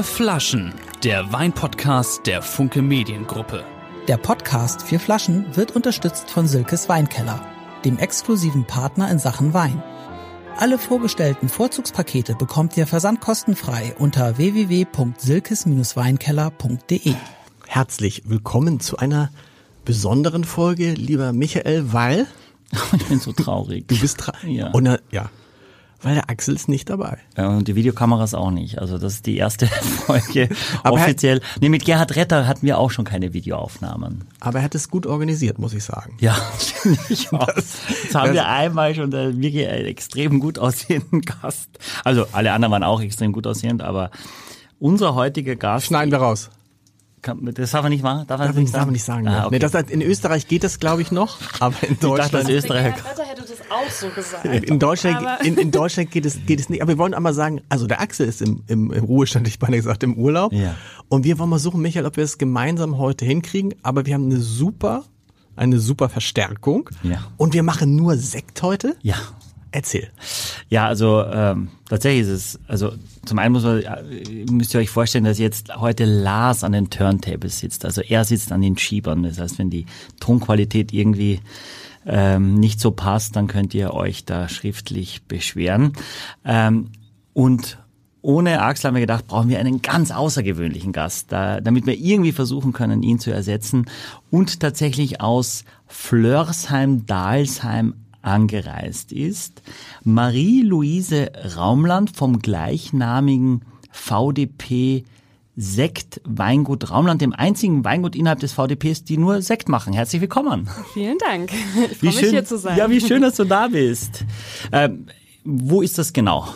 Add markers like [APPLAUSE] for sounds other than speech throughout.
Vier Flaschen, der Weinpodcast der Funke Mediengruppe. Der Podcast Vier Flaschen wird unterstützt von Silkes Weinkeller, dem exklusiven Partner in Sachen Wein. Alle vorgestellten Vorzugspakete bekommt ihr versandkostenfrei unter www.silkes-weinkeller.de. Herzlich willkommen zu einer besonderen Folge, lieber Michael, weil [LAUGHS] ich bin so traurig. du bist tra Ja. Und, äh, ja, weil der Axel ist nicht dabei. Ja, Und die Videokameras auch nicht. Also das ist die erste [LAUGHS] Folge Aber er- offiziell. Nee, mit Gerhard Retter hatten wir auch schon keine Videoaufnahmen. Aber er hat es gut organisiert, muss ich sagen. Ja, [LAUGHS] ich auch. Jetzt haben wir einmal schon wirklich einen extrem gut aussehenden Gast. Also alle anderen waren auch extrem gut aussehend, aber unser heutiger Gast, Schneiden wir raus. kann, das darf er nicht machen? Darf er Darf das ich, darf ich nicht sagen. Ah, okay. nee, das, in Österreich geht das, glaube ich, noch, aber in dachte, Deutschland, das Österreicher. Wetter hätte das auch so gesagt. in Deutschland, in, in Deutschland geht es, geht es nicht. Aber wir wollen einmal sagen, also der Axel ist im, im, im Ruhestand, ich meine gesagt, im Urlaub. Ja. Und wir wollen mal suchen, Michael, ob wir es gemeinsam heute hinkriegen. Aber wir haben eine super, eine super Verstärkung. Ja. Und wir machen nur Sekt heute. Ja. Erzähl. Ja, also ähm, tatsächlich ist es, also zum einen muss man, ja, müsst ihr euch vorstellen, dass jetzt heute Lars an den Turntables sitzt. Also er sitzt an den Schiebern. Das heißt, wenn die Tonqualität irgendwie ähm, nicht so passt, dann könnt ihr euch da schriftlich beschweren. Ähm, und ohne Axel haben wir gedacht, brauchen wir einen ganz außergewöhnlichen Gast, da, damit wir irgendwie versuchen können, ihn zu ersetzen. Und tatsächlich aus Flörsheim-Dalsheim angereist ist Marie-Louise Raumland vom gleichnamigen VDP Sekt Weingut Raumland, dem einzigen Weingut innerhalb des VDPs, die nur Sekt machen. Herzlich willkommen. Vielen Dank. [LAUGHS] Ich freue mich hier zu sein. Ja, wie schön, dass du da bist. Ähm, wo ist das genau?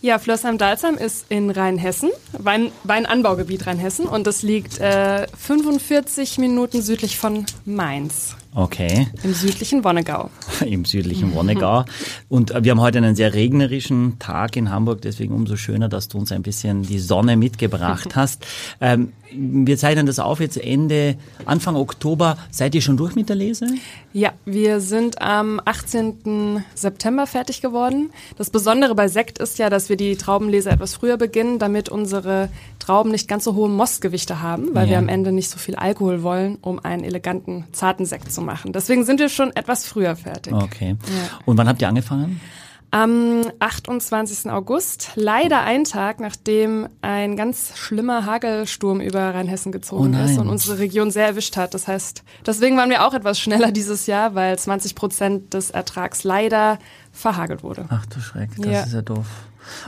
Ja, Flörsheim-Dalsheim ist in Rheinhessen, Wein, Weinanbaugebiet Rheinhessen und das liegt äh, 45 Minuten südlich von Mainz, Okay. im südlichen Wonnegau. [LAUGHS] im südlichen Wonnegau. Und äh, wir haben heute einen sehr regnerischen Tag in Hamburg, deswegen umso schöner, dass du uns ein bisschen die Sonne mitgebracht [LAUGHS] hast. Ähm, wir zeichnen das auf jetzt Ende, Anfang Oktober. Seid ihr schon durch mit der Lese? Ja, wir sind am 18. September fertig geworden. Das Besondere bei Sekt ist ja, dass wir die Traubenlese etwas früher beginnen, damit unsere Trauben nicht ganz so hohe Mostgewichte haben, weil Ja. wir am Ende nicht so viel Alkohol wollen, um einen eleganten, zarten Sekt zu machen. Deswegen sind wir schon etwas früher fertig. Okay. Und wann habt ihr angefangen? Am 28. August, leider ein Tag, nachdem ein ganz schlimmer Hagelsturm über Rheinhessen gezogen Oh ist und unsere Region sehr erwischt hat. Das heißt, deswegen waren wir auch etwas schneller dieses Jahr, weil 20 Prozent des Ertrags leider verhagelt wurde. Ach du Schreck, das Ja. ist ja doof.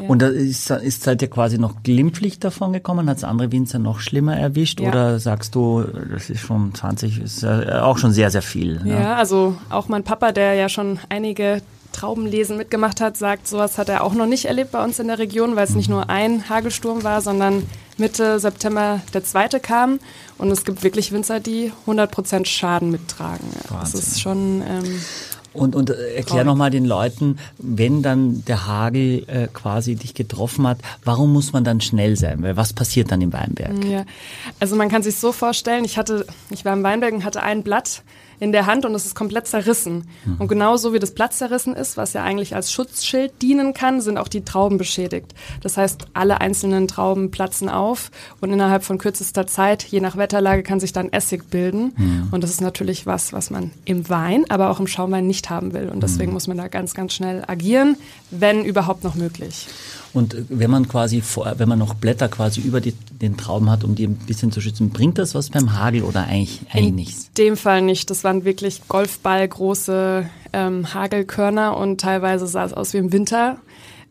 Und da ist, ist seid ihr quasi noch glimpflich davon gekommen? Hat es andere Winzer noch schlimmer erwischt? Ja. Oder sagst du, das ist schon 20, ist ja auch schon sehr, sehr viel? Ja. also auch mein Papa, der ja schon einige Traubenlesen mitgemacht hat, sagt, sowas hat er auch noch nicht erlebt bei uns in der Region, weil es nicht nur ein Hagelsturm war, sondern Mitte September der zweite kam. Und es gibt wirklich Winzer, die 100% Schaden mittragen. Ja, Das Wahnsinn. ist schon... Ähm, Und, und äh, erklär nochmal den Leuten, wenn dann der Hagel äh, quasi dich getroffen hat, warum muss man dann schnell sein? Weil was passiert dann im Weinberg? Ja, also man kann sich so vorstellen, ich hatte, ich war im Weinberg und hatte ein Blatt in der Hand und es ist komplett zerrissen. Und genauso wie das Blatt zerrissen ist, was ja eigentlich als Schutzschild dienen kann, sind auch die Trauben beschädigt. Das heißt, alle einzelnen Trauben platzen auf und innerhalb von kürzester Zeit, je nach Wetterlage, kann sich dann Essig bilden. Und das ist natürlich was, was man im Wein, aber auch im Schaumwein nicht haben will. Und deswegen muss man da ganz, ganz schnell agieren, wenn überhaupt noch möglich. Und wenn man quasi vor, wenn man noch Blätter quasi über die, den Trauben hat, um die ein bisschen zu schützen, bringt das was beim Hagel oder eigentlich, eigentlich nichts? In dem Fall nicht. Das waren wirklich Golfballgroße ähm, Hagelkörner und teilweise sah es aus wie im Winter.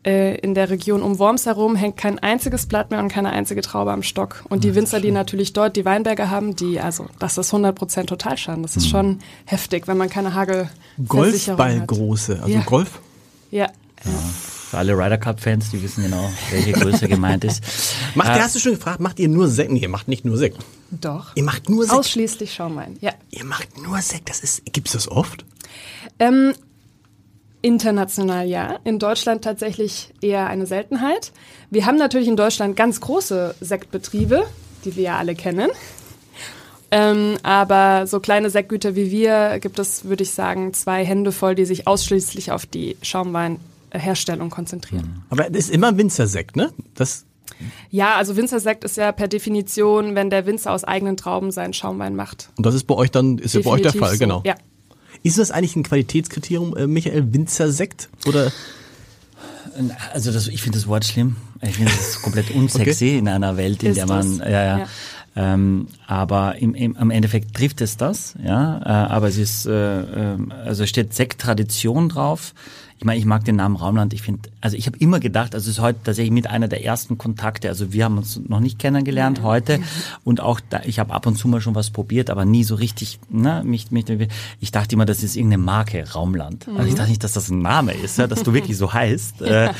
Äh, in der Region um Worms herum hängt kein einziges Blatt mehr und keine einzige Traube am Stock. Und die Winzer, die natürlich dort die Weinberge haben, die, also das ist 100% Totalschaden. Das ist schon heftig, wenn man keine hat. Golfballgroße, also Ja. Golf. Ja. Für alle Ryder Cup Fans, die wissen genau, welche Größe [LAUGHS] gemeint ist. Macht, Äh, ihr, hast du schon gefragt, macht ihr nur Sekt? Nee, ihr macht nicht nur Sekt. Doch. Ihr macht nur Sekt. Ausschließlich Schaumwein. Ja. Ihr macht nur Sekt. Das ist, gibt's das oft? Ähm, international ja. In Deutschland tatsächlich eher eine Seltenheit. Wir haben natürlich in Deutschland ganz große Sektbetriebe, die wir ja alle kennen. Ähm, aber so kleine Sektgüter wie wir gibt es, würde ich sagen, zwei Hände voll, die sich ausschließlich auf die Schaumweinherstellung konzentrieren. Aber das ist immer Winzersekt, ne? Das Ja, also Winzersekt ist ja per Definition, wenn der Winzer aus eigenen Trauben seinen Schaumwein macht. Und das ist bei euch dann, ist ja bei euch der Fall, so. genau. Ja. Ist das eigentlich ein Qualitätskriterium, äh, Michael, Winzersekt? Oder? Also das, ich finde das Wort schlimm. Ich finde das komplett unsexy in einer Welt, in Ist der man, es? ja, ja. Ja. Ähm, aber im, im, am Endeffekt trifft es das, ja. Äh, aber es ist, äh, äh, also steht Sekt-Tradition drauf. Ich meine, ich mag den Namen Raumland. Ich finde, also ich habe immer gedacht, also es ist heute tatsächlich mit einer der ersten Kontakte. Also wir haben uns noch nicht kennengelernt heute [LAUGHS] und auch da, ich habe ab und zu mal schon was probiert, aber nie so richtig. Ne, mich, mich, ich dachte immer, das ist irgendeine Marke Raumland. Also ich dachte nicht, dass das ein Name ist, ja, dass du wirklich so heißt. [LAUGHS] Äh,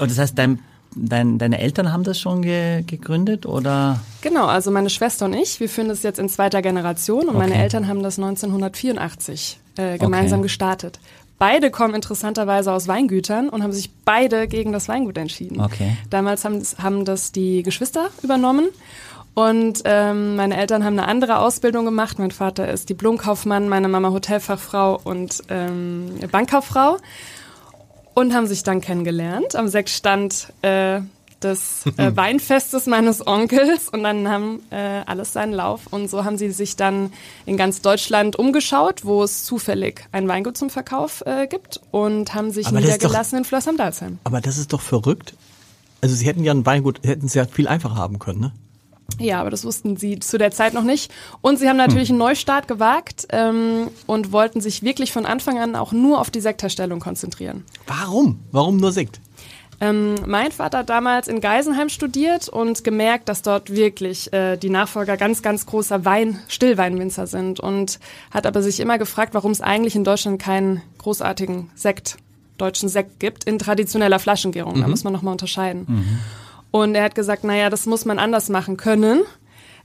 und das heißt, dein Dein, deine Eltern haben das schon ge, gegründet oder? Genau, also meine Schwester und ich, wir führen das jetzt in zweiter Generation und meine Okay. Eltern haben das 1984 äh, gemeinsam Okay. gestartet. Beide kommen interessanterweise aus Weingütern und haben sich beide gegen das Weingut entschieden. Okay. Damals haben, das- haben das die Geschwister übernommen und ähm, meine Eltern haben eine andere Ausbildung gemacht. Mein Vater ist Diplomkaufmann, meine Mama Hotelfachfrau und ähm, Bankkauffrau und haben sich dann kennengelernt am Sektstand äh, des [LAUGHS] äh, Weinfestes meines Onkels und dann haben äh, alles seinen Lauf und so haben sie sich dann in ganz Deutschland umgeschaut, wo es zufällig ein Weingut zum Verkauf äh, gibt und haben sich Aber ist doch- niedergelassen in Flöß am Dalsheim. Aber das ist doch verrückt. Also sie hätten ja ein Weingut, hätten es ja viel einfacher haben können, ne? Ja, aber das wussten sie zu der Zeit noch nicht. Und sie haben natürlich einen Neustart gewagt ähm, und wollten sich wirklich von Anfang an auch nur auf die Sektherstellung konzentrieren. Warum? Warum nur Sekt? Ähm, mein Vater hat damals in Geisenheim studiert und gemerkt, dass dort wirklich äh, die Nachfolger ganz, ganz großer Wein, Stillweinwinzer sind und hat aber sich immer gefragt, warum es eigentlich in Deutschland keinen großartigen Sekt, deutschen Sekt gibt in traditioneller Flaschengärung. Da muss man nochmal unterscheiden. Und er hat gesagt, naja, das muss man anders machen können.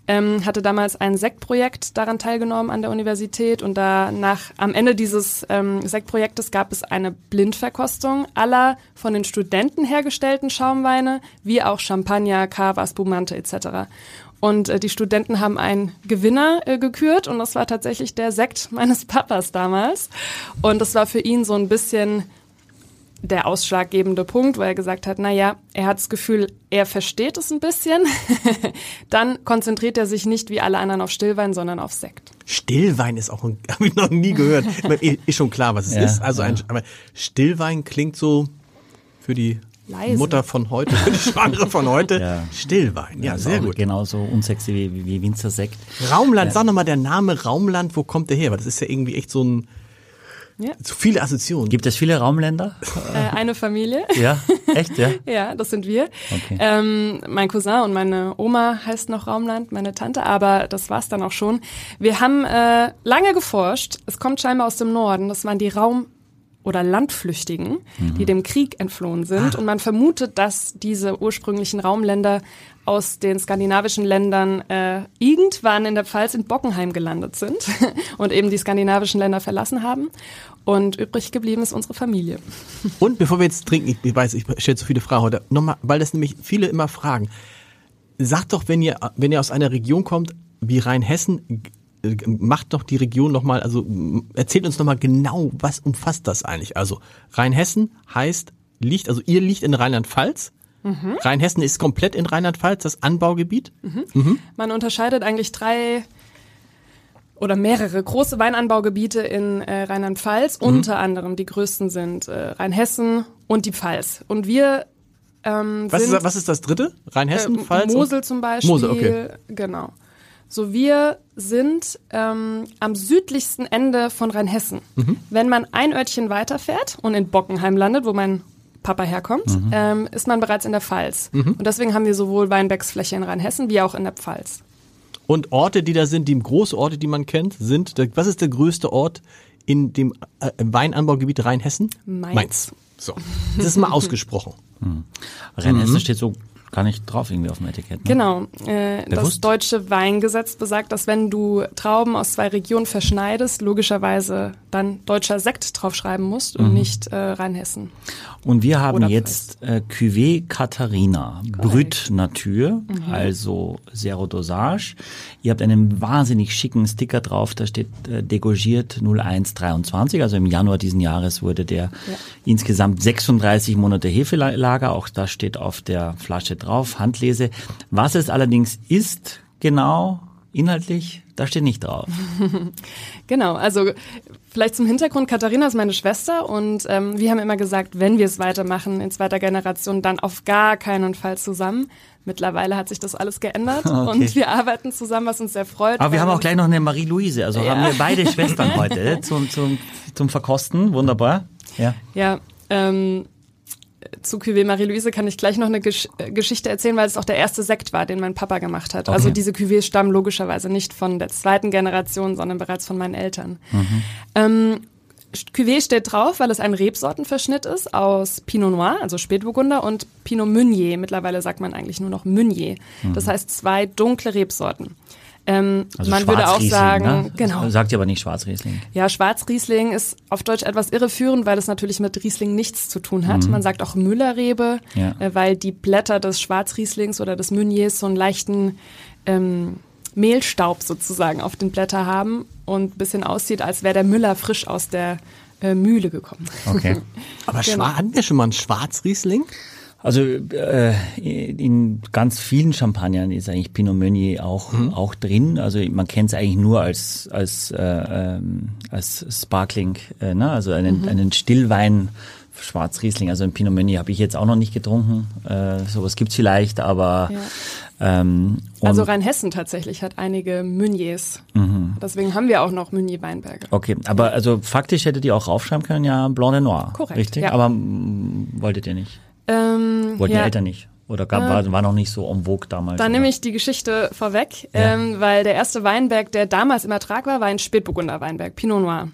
Ähm, hatte damals ein Sektprojekt daran teilgenommen an der Universität und danach am Ende dieses ähm, Sektprojektes gab es eine Blindverkostung aller von den Studenten hergestellten Schaumweine, wie auch Champagner, Cava, Spumante etc. Und äh, die Studenten haben einen Gewinner äh, gekürt und das war tatsächlich der Sekt [LAUGHS] meines Papas damals. Und das war für ihn so ein bisschen der ausschlaggebende Punkt, weil er gesagt hat, na ja, er hat das Gefühl, er versteht es ein bisschen. [LAUGHS] Dann konzentriert er sich nicht wie alle anderen auf Stillwein, sondern auf Sekt. Stillwein ist auch, ein- [LAUGHS] habe ich noch nie gehört. Ist schon klar, was es Ja, ist. Also ein, ja. aber Stillwein klingt so für die Leise. Mutter von heute, für die Schwangere von heute. [LAUGHS] Ja. Stillwein, ja, ist sehr gut. Genauso unsexy wie, wie Winzersekt. Raumland, sag nochmal der Name Raumland, wo kommt der her? Weil das ist ja irgendwie echt so ein, Ja. so viele Assoziationen. Gibt es viele Raumländer? Äh, eine Familie. Ja, echt, ja? [LAUGHS] Ja, das sind wir. Okay. Ähm, mein Cousin und meine Oma heißt noch Raumland, meine Tante, aber das war's dann auch schon. Wir haben äh, lange geforscht. Es kommt scheinbar aus dem Norden. Das waren die Raum- oder Landflüchtigen, die dem Krieg entflohen sind. Und man vermutet, dass diese ursprünglichen Raumländer aus den skandinavischen Ländern äh, irgendwann in der Pfalz in Bockenheim gelandet sind [LAUGHS] und eben die skandinavischen Länder verlassen haben. Und übrig geblieben ist unsere Familie. [LAUGHS] Und bevor wir jetzt trinken, ich, weiß, ich stelle zu viele Fragen heute, nochmal, weil das nämlich viele immer fragen. Sagt doch, wenn ihr, wenn ihr aus einer Region kommt, wie Rheinhessen, macht doch die Region nochmal, also erzählt uns nochmal genau, was umfasst das eigentlich? Also Rheinhessen heißt, liegt, also ihr liegt in Rheinland-Pfalz. Rheinhessen ist komplett in Rheinland-Pfalz, das Anbaugebiet. Man unterscheidet eigentlich drei oder mehrere große Weinanbaugebiete in äh, Rheinland-Pfalz. Unter anderem die größten sind äh, Rheinhessen und die Pfalz. Und wir ähm, Was sind ist, was ist das dritte? Rheinhessen, äh, Pfalz? Mosel zum Beispiel. Mosel, okay. Genau. So, wir sind ähm, am südlichsten Ende von Rheinhessen. Mhm. Wenn man ein Örtchen weiterfährt und in Bockenheim landet, wo mein Papa herkommt, Mhm. ähm, ist man bereits in der Pfalz. Und deswegen haben wir sowohl Weinbergsfläche in Rheinhessen wie auch in der Pfalz. Und Orte, die da sind, die große Orte, die man kennt, sind, der, was ist der größte Ort in dem äh, Weinanbaugebiet Rheinhessen? Mainz. So, das ist mal [LAUGHS] ausgesprochen. Rheinhessen steht so gar nicht drauf irgendwie auf dem Etikett. Ne? Genau. Äh, das deutsche Weingesetz besagt, dass wenn du Trauben aus zwei Regionen verschneidest, logischerweise dann deutscher Sekt draufschreiben musst Mhm. und nicht äh, Rheinhessen. Und wir haben Oder jetzt äh, Cuvée Katharina, Brüt Natur, Mhm. also Zero Dosage. Ihr habt einen wahnsinnig schicken Sticker drauf, da steht äh, degorgiert 0123, also im Januar diesen Jahres wurde der insgesamt 36 Monate Hefelager, auch das steht auf der Flasche drauf, Handlese. Was es allerdings ist, genau, inhaltlich, da steht nicht drauf. [LAUGHS] Genau, also vielleicht zum Hintergrund, Katharina ist meine Schwester und ähm, wir haben immer gesagt, wenn wir es weitermachen in zweiter Generation, dann auf gar keinen Fall zusammen. Mittlerweile hat sich das alles geändert [LAUGHS] Okay. und wir arbeiten zusammen, was uns sehr freut. Aber wir haben auch uns- gleich noch eine Marie-Louise, also haben wir beide [LAUGHS] Schwestern heute zum, zum, zum Verkosten. Wunderbar. Ja. Ja, ähm, zu Cuvée Marie-Louise kann ich gleich noch eine Gesch äh, Geschichte erzählen, weil es auch der erste Sekt war, den mein Papa gemacht hat. Also Okay. diese Cuvées stammen logischerweise nicht von der zweiten Generation, sondern bereits von meinen Eltern. Ähm, Cuvée steht drauf, weil es ein Rebsortenverschnitt ist aus Pinot Noir, also Spätburgunder, und Pinot Meunier. Mittlerweile sagt man eigentlich nur noch Meunier. Das heißt zwei dunkle Rebsorten. Ähm, Also man würde auch Schwarzriesling, sagen, ne? genau. Sagt ihr aber nicht Schwarzriesling. Ja, Schwarzriesling ist auf Deutsch etwas irreführend, weil es natürlich mit Riesling nichts zu tun hat. Man sagt auch Müllerrebe, Mhm. Ja. äh, weil die Blätter des Schwarzrieslings oder des Meuniers so einen leichten ähm, Mehlstaub sozusagen auf den Blätter haben und ein bisschen aussieht, als wäre der Müller frisch aus der äh, Mühle gekommen. Okay. [LAUGHS] Aber Genau. hatten wir schon mal einen Schwarzriesling? Also äh, in ganz vielen Champagnern ist eigentlich Pinot Meunier auch auch drin. Also man kennt es eigentlich nur als als äh, ähm, als Sparkling, äh, ne? also einen einen Stillwein. Schwarzriesling, also ein Pinot Meunier habe ich jetzt auch noch nicht getrunken. Äh, sowas gibt's vielleicht, aber ähm, und, Also Rheinhessen tatsächlich hat einige Meuniers. Mhm. Deswegen haben wir auch noch Meunier-Weinberge. Okay, aber also faktisch hättet ihr auch raufschreiben können, ja, Blanc de Noir. Korrekt, Richtig? ja. Aber mm, wolltet ihr nicht? Ähm, Wollten ja. die Eltern nicht? Oder gab, war, war noch nicht so en vogue damals? Dann oder? nehme ich die Geschichte vorweg, Ja. ähm, weil der erste Weinberg, der damals im Ertrag war, war ein Spätburgunder Weinberg, Pinot Noir.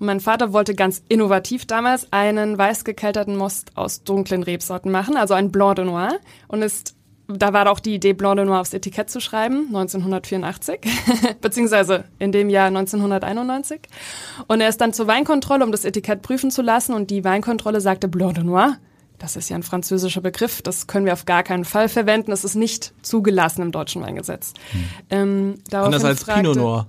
Und mein Vater wollte ganz innovativ damals einen weiß gekelterten Most aus dunklen Rebsorten machen, also ein Blanc de Noir. Und ist, da war auch die Idee, Blanc de Noir aufs Etikett zu schreiben, 1984, [LAUGHS] beziehungsweise in dem Jahr 1991. Und er ist dann zur Weinkontrolle, um das Etikett prüfen zu lassen. Und die Weinkontrolle sagte, Blanc de Noir, das ist ja ein französischer Begriff, das können wir auf gar keinen Fall verwenden. Das ist nicht zugelassen im deutschen Weingesetz. Ähm, daraufhin Anders als fragte- Pinot Noir.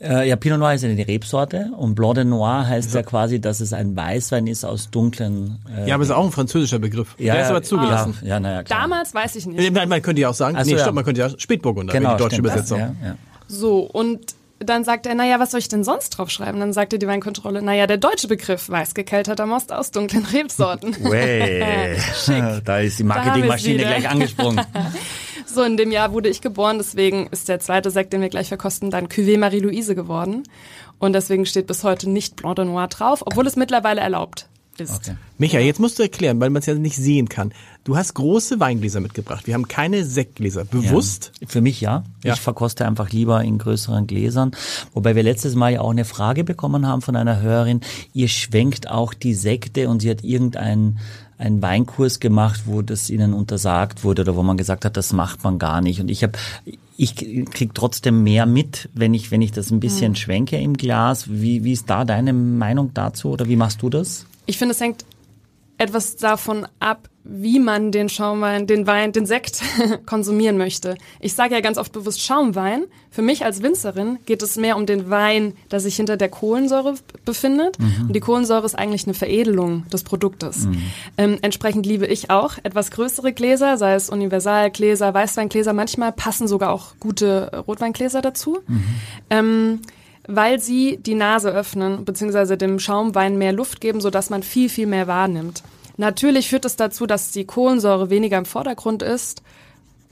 Äh, ja, Pinot Noir ist eine Rebsorte und Blanc de Noir heißt ja quasi, dass es ein Weißwein ist aus dunklen. Äh, Ja, aber ist auch ein französischer Begriff. ja, Der ist aber zugelassen. Ja, ja naja, klar. Damals weiß ich nicht. Nein, man könnte ja auch sagen, Ach so, nee, ja. stopp, man könnte ja Spätburgunder, genau, die deutsche stimmt, Übersetzung. Ja, ja. So, und dann sagt er, naja, was soll ich denn sonst draufschreiben? Dann sagte die Weinkontrolle, naja, der deutsche Begriff, weiß gekelterter Most aus dunklen Rebsorten. [LAUGHS] Way. [LAUGHS] da ist die Marketingmaschine wieder. gleich angesprungen. [LAUGHS] So, in dem Jahr wurde ich geboren, deswegen ist der zweite Sekt, den wir gleich verkosten, dann Cuvée Marie-Louise geworden. Und deswegen steht bis heute nicht Blanc de Noir drauf, obwohl es mittlerweile erlaubt ist. Okay. Micha, jetzt musst du erklären, weil man es ja nicht sehen kann. Du hast große Weingläser mitgebracht. Wir haben keine Sektgläser. Bewusst? Ja. Für mich ja. Ja. Ich verkoste einfach lieber in größeren Gläsern. Wobei wir letztes Mal ja auch eine Frage bekommen haben von einer Hörerin. Ihr schwenkt auch die Sekte und sie hat irgendeinen einen Weinkurs gemacht, wo das ihnen untersagt wurde oder wo man gesagt hat, das macht man gar nicht. Und ich habe, ich krieg trotzdem mehr mit, wenn ich, wenn ich das ein bisschen Mhm. schwenke im Glas. Wie, wie ist da deine Meinung dazu oder wie machst du das? Ich finde, es hängt etwas davon ab, wie man den Schaumwein, den Wein, den Sekt [LAUGHS] konsumieren möchte. Ich sage ja ganz oft bewusst Schaumwein. Für mich als Winzerin geht es mehr um den Wein, der sich hinter der Kohlensäure befindet. Und die Kohlensäure ist eigentlich eine Veredelung des Produktes. Ähm, entsprechend liebe ich auch etwas größere Gläser, sei es Universalgläser, Weißweingläser. Manchmal passen sogar auch gute Rotweingläser dazu. Ähm, weil sie die Nase öffnen, beziehungsweise dem Schaumwein mehr Luft geben, sodass man viel, viel mehr wahrnimmt. Natürlich führt es dazu, dass die Kohlensäure weniger im Vordergrund ist.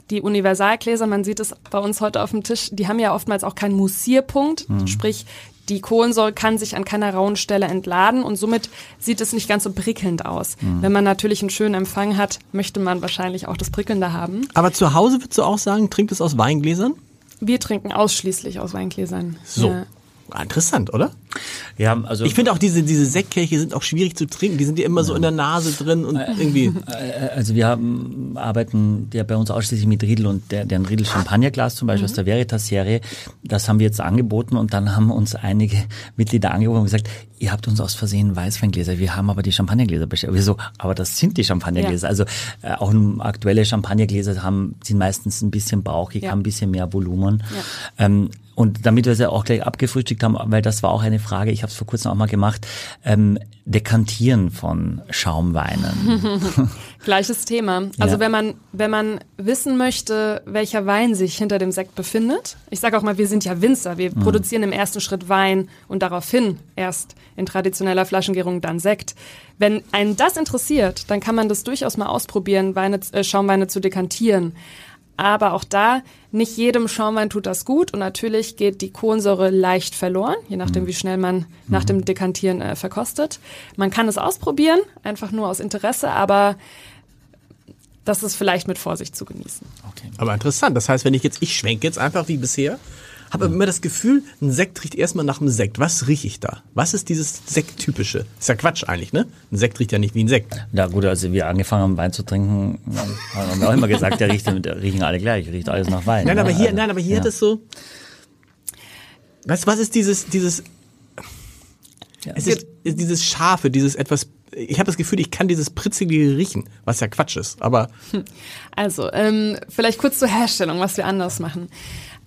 Die Universalgläser, man sieht es bei uns heute auf dem Tisch, die haben ja oftmals auch keinen Mussierpunkt, sprich die Kohlensäure kann sich an keiner rauen Stelle entladen und somit sieht es nicht ganz so prickelnd aus. Wenn man natürlich einen schönen Empfang hat, möchte man wahrscheinlich auch das Prickelnde haben. Aber zu Hause würdest du auch sagen, trinkt es aus Weingläsern? Wir trinken ausschließlich aus Weingläsern. So. Ja. Interessant, oder? Ja, also Ich finde auch diese, diese Sektkelche sind auch schwierig zu trinken. Die sind ja immer so in der Nase drin und irgendwie. Äh, Also wir haben, arbeiten ja bei uns ausschließlich mit Riedel und der, deren Riedel Champagnerglas zum Beispiel aus der Veritas-Serie. Das haben wir jetzt angeboten und dann haben uns einige Mitglieder angerufen und gesagt, ihr habt uns aus Versehen Weißweingläser, wir haben aber die Champagnergläser bestellt. Wir so, aber das sind die Champagnergläser. Ja. Also äh, auch aktuelle Champagnergläser haben, sind meistens ein bisschen bauchig, Ja. haben ein bisschen mehr Volumen. Ähm, und damit wir es ja auch gleich abgefrühstückt haben, weil das war auch eine Frage, ich habe es vor kurzem auch mal gemacht, ähm, Dekantieren von Schaumweinen. [LAUGHS] Gleiches Thema. Also Ja. wenn man wenn man wissen möchte, welcher Wein sich hinter dem Sekt befindet. Ich sage auch mal, wir sind ja Winzer. Wir produzieren im ersten Schritt Wein und daraufhin erst in traditioneller Flaschengärung dann Sekt. Wenn einen das interessiert, dann kann man das durchaus mal ausprobieren, Weine, äh, Schaumweine zu dekantieren. Aber auch da, nicht jedem Schaumwein tut das gut und natürlich geht die Kohlensäure leicht verloren, je nachdem, wie schnell man nach dem Dekantieren äh, verkostet. Man kann es ausprobieren, einfach nur aus Interesse, aber das ist vielleicht mit Vorsicht zu genießen. Aber interessant. Das heißt, wenn ich jetzt, ich schwenke jetzt einfach wie bisher, habe immer das Gefühl, ein Sekt riecht erstmal nach einem Sekt. Was rieche ich da? Was ist dieses Sekt-typische? Ist ja Quatsch eigentlich, ne? Ein Sekt riecht ja nicht wie ein Sekt. Ja gut, als wir angefangen haben, Wein zu trinken, haben wir auch immer gesagt, der riecht, der riechen alle gleich, riecht alles nach Wein. Nein, ne? aber hier, Also, nein, aber hier ja. hat es so. Du, was ist dieses, dieses, Ja. es ist, ist dieses Scharfe, dieses etwas, ich habe das Gefühl, ich kann dieses Pritzige riechen, was ja Quatsch ist, aber Also, ähm, vielleicht kurz zur Herstellung, was wir anders machen.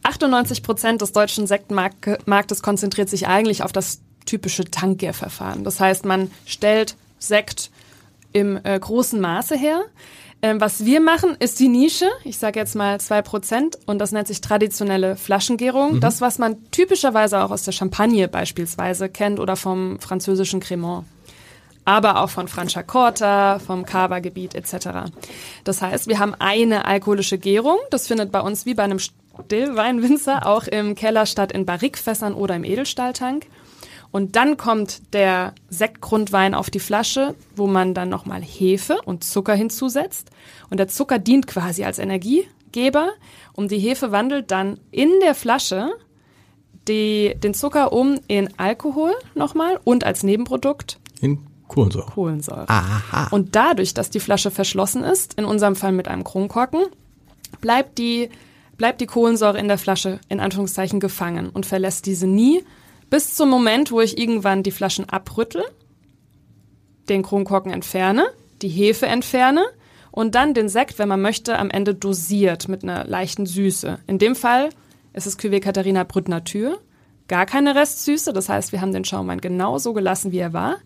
98 Prozent des deutschen Sektmarktes konzentriert sich eigentlich auf das typische Tankgärverfahren. Das heißt, man stellt Sekt im äh, großen Maße her. Ähm, was wir machen, ist die Nische. Ich sage jetzt mal zwei Prozent und das nennt sich traditionelle Flaschengärung. Das, was man typischerweise auch aus der Champagne beispielsweise kennt oder vom französischen Cremant aber auch von Franciacorta, vom Cava-Gebiet etc. Das heißt, wir haben eine alkoholische Gärung. Das findet bei uns wie bei einem Stillweinwinzer auch im Keller statt in Barrikfässern oder im Edelstahltank. Und dann kommt der Sektgrundwein auf die Flasche, wo man dann nochmal Hefe und Zucker hinzusetzt. Und der Zucker dient quasi als Energiegeber und die Hefe wandelt dann in der Flasche die, den Zucker um in Alkohol nochmal und als Nebenprodukt in Kohlensäure. Kohlensäure. Aha. Und dadurch, dass die Flasche verschlossen ist, in unserem Fall mit einem Kronkorken, bleibt die, bleibt die Kohlensäure in der Flasche in Anführungszeichen gefangen und verlässt diese nie bis zum Moment, wo ich irgendwann die Flaschen abrüttel, den Kronkorken entferne, die Hefe entferne und dann den Sekt, wenn man möchte, am Ende dosiert mit einer leichten Süße. In dem Fall ist es Cuvée Katharina Brut Natur. Gar keine Restsüße, das heißt, wir haben den Schaumwein genauso gelassen, wie er war.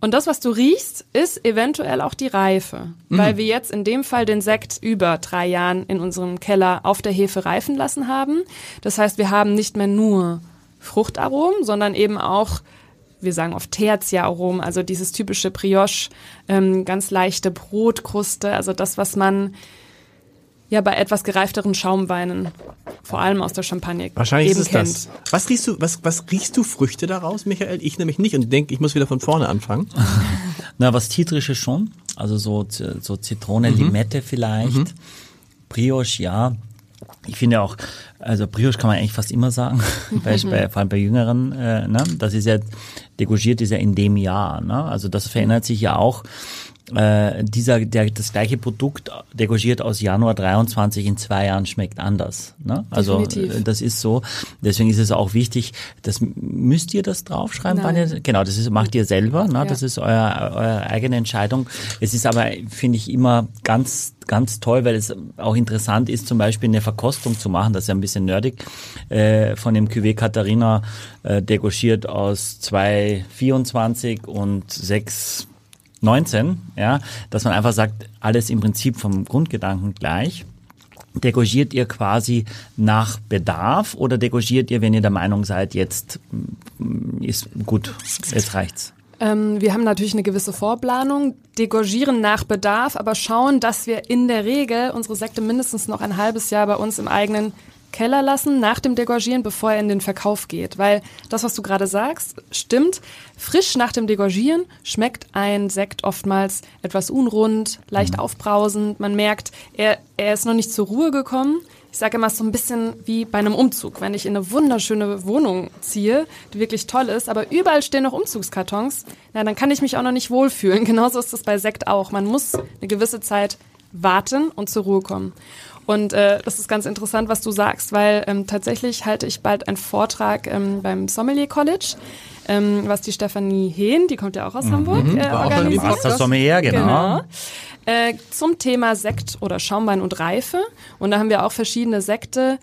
Und das, was du riechst, ist eventuell auch die Reife, weil wir jetzt in dem Fall den Sekt über drei Jahren in unserem Keller auf der Hefe reifen lassen haben. Das heißt, wir haben nicht mehr nur Fruchtaromen, sondern eben auch, wir sagen oft Tertia-Aromen, also dieses typische Brioche, ähm, ganz leichte Brotkruste, also das, was man ja bei etwas gereifteren Schaumweinen, vor allem aus der Champagne, Wahrscheinlich eben ist es kennt. das. Was riechst du, was, was riechst du Früchte daraus, Michael? Ich nämlich nicht und denke, ich muss wieder von vorne anfangen. [LAUGHS] Na, was Zitrisches schon. Also so, so Zitrone, Limette vielleicht. Brioche, ja. Ich finde auch, also Brioche kann man eigentlich fast immer sagen, [LAUGHS] bei, bei, vor allem bei Jüngeren. Äh, ne? Das ist ja, degorgiert ist ja in dem Jahr. Ne? Also das verändert sich ja auch. Äh, dieser, der, das gleiche Produkt degorgiert aus Januar 23 in zwei Jahren schmeckt anders. Ne? Also Definitiv. äh, das ist so. Deswegen ist es auch wichtig, das müsst ihr das draufschreiben, wann Nein. ihr, genau, das ist, macht ihr selber, ne? Ja. das ist euer, eure eigene Entscheidung. Es ist aber, finde ich, immer ganz, ganz toll, weil es auch interessant ist, zum Beispiel eine Verkostung zu machen, das ist ja ein bisschen nerdig, äh, von dem Cuvée Katharina äh, degorgiert aus 2,24 und 6 19, ja, dass man einfach sagt, alles im Prinzip vom Grundgedanken gleich. Degorgiert ihr quasi nach Bedarf oder degorgiert ihr, wenn ihr der Meinung seid, jetzt mm, ist gut, jetzt reicht's? Ähm, wir haben natürlich eine gewisse Vorplanung, degorgieren nach Bedarf, aber schauen, dass wir in der Regel unsere Sekte mindestens noch ein halbes Jahr bei uns im eigenen Keller lassen, nach dem Degorgieren, bevor er in den Verkauf geht. Weil das, was du gerade sagst, stimmt. Frisch nach dem Degorgieren schmeckt ein Sekt oftmals etwas unrund, leicht aufbrausend. Man merkt, er, er ist noch nicht zur Ruhe gekommen. Ich sage immer so ein bisschen wie bei einem Umzug. Wenn ich in eine wunderschöne Wohnung ziehe, die wirklich toll ist, aber überall stehen noch Umzugskartons, na, dann kann ich mich auch noch nicht wohlfühlen. [LAUGHS] Genauso ist es bei Sekt auch. Man muss eine gewisse Zeit warten und zur Ruhe kommen. Und äh, das ist ganz interessant, was du sagst, weil ähm, tatsächlich halte ich bald einen Vortrag ähm, beim Sommelier College, ähm, was die Stefanie Hehn, die kommt ja auch aus Hamburg, äh, War auch organisiert. Master Sommelier, genau. Genau. Äh, zum Thema Sekt oder Schaumwein und Reife. Und da haben wir auch verschiedene Sekte,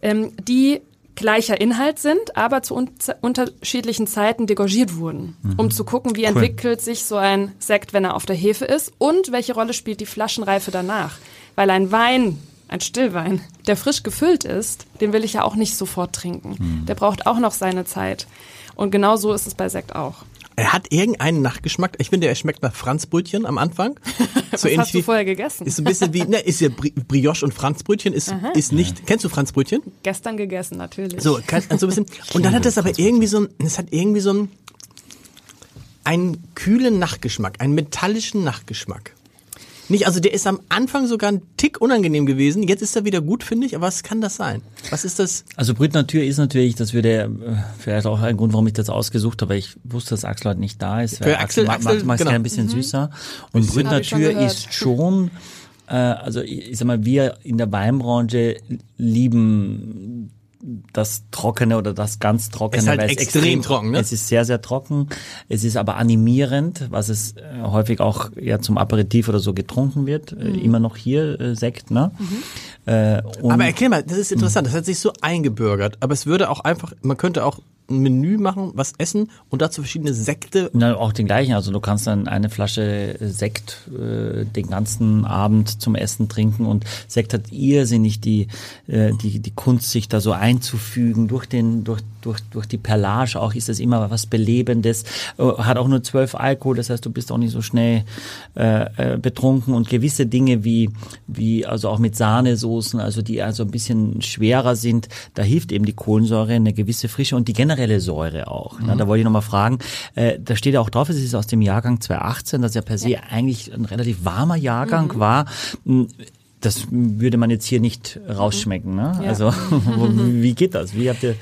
ähm, die gleicher Inhalt sind, aber zu un unterschiedlichen Zeiten degorgiert wurden, mhm. um zu gucken, wie cool. entwickelt sich so ein Sekt, wenn er auf der Hefe ist und welche Rolle spielt die Flaschenreife danach. Weil ein Wein, ein Stillwein, der frisch gefüllt ist, den will ich ja auch nicht sofort trinken. Mhm. Der braucht auch noch seine Zeit. Und genau so ist es bei Sekt auch. Er hat irgendeinen Nachgeschmack. Ich finde, er schmeckt nach Franzbrötchen am Anfang. [LAUGHS] So Was hast du vorher gegessen? Ist ein bisschen wie, ne, ist ja Brioche und Franzbrötchen ist, ist nicht, ja. kennst du Franzbrötchen? Gestern gegessen, natürlich. So, kann, so ein bisschen. [LAUGHS] Und dann hat das aber irgendwie so ein, es hat irgendwie so ein, einen kühlen Nachgeschmack, einen metallischen Nachgeschmack. Nicht, also der ist am Anfang sogar ein Tick unangenehm gewesen. Jetzt ist er wieder gut, finde ich. Aber was kann das sein? Was ist das? Also Brüt Natur ist natürlich, das würde äh, vielleicht auch ein Grund, warum ich das ausgesucht habe. Ich wusste, dass Axel heute nicht da ist. Für Axel, Axel, Axel macht es genau. ein bisschen mhm. süßer. Und Brüt Natur ist schon äh, also ich, ich sag mal, wir in der Weinbranche lieben das Trockene oder das ganz Trockene. Es ist halt extrem, extrem, trocken, ne? Es ist sehr, sehr trocken. Es ist aber animierend, was es äh, häufig auch ja zum Aperitif oder so getrunken wird. Äh, mhm. Immer noch hier äh, Sekt, ne? Mhm. Äh, aber erklär mal, das ist interessant. Das hat sich so eingebürgert. Aber es würde auch einfach, man könnte auch ein Menü machen, was essen und dazu verschiedene Sekte. Na, auch den gleichen. Also du kannst dann eine Flasche Sekt äh, den ganzen Abend zum Essen trinken und Sekt hat irrsinnig die, äh, die, die Kunst, sich da so einzufügen durch den, durch, durch, durch die Perlage auch ist es immer was Belebendes. Äh, hat auch nur zwölf Alkohol, das heißt, du bist auch nicht so schnell äh, äh, betrunken und gewisse Dinge wie, wie also auch mit Sahnesoßen, also die also ein bisschen schwerer sind, da hilft eben die Kohlensäure, eine gewisse Frische und die generelle Säure auch. Mhm. Na, da wollte ich nochmal fragen, äh, da steht ja auch drauf, es ist aus dem Jahrgang 2018, das ja per se ja. eigentlich ein relativ warmer Jahrgang mhm. war hm, das würde man jetzt hier nicht rausschmecken. Ne? Ja. Also [LAUGHS] wie geht das? Wie habt ihr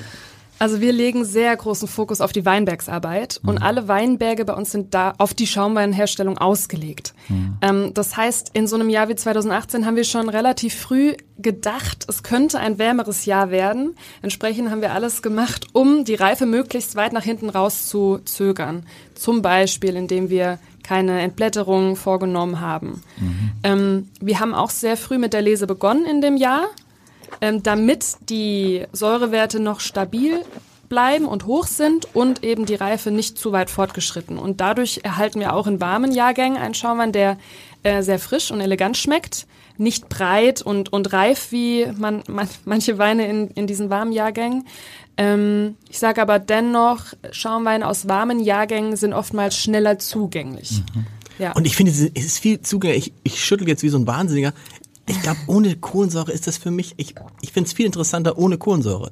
also wir legen sehr großen Fokus auf die Weinbergsarbeit mhm. und alle Weinberge bei uns sind da auf die Schaumweinherstellung ausgelegt. Mhm. Ähm, das heißt, in so einem Jahr wie 2018 haben wir schon relativ früh gedacht, es könnte ein wärmeres Jahr werden. Entsprechend haben wir alles gemacht, um die Reife möglichst weit nach hinten raus zu zögern. Zum Beispiel, indem wir keine Entblätterung vorgenommen haben. Mhm. Ähm, wir haben auch sehr früh mit der Lese begonnen in dem Jahr ähm, damit die Säurewerte noch stabil bleiben und hoch sind und eben die Reife nicht zu weit fortgeschritten. Und dadurch erhalten wir auch in warmen Jahrgängen einen Schaumwein, der äh, sehr frisch und elegant schmeckt, nicht breit und, und reif wie man, man manche Weine in, in diesen warmen Jahrgängen. Ähm, ich sage aber dennoch, Schaumweine aus warmen Jahrgängen sind oftmals schneller zugänglich. Mhm. Ja. Und ich finde, es ist viel zugänglich. Ich, ich schüttel jetzt wie so ein Wahnsinniger. Ich glaube, ohne Kohlensäure ist das für mich, ich, ich finde es viel interessanter ohne Kohlensäure.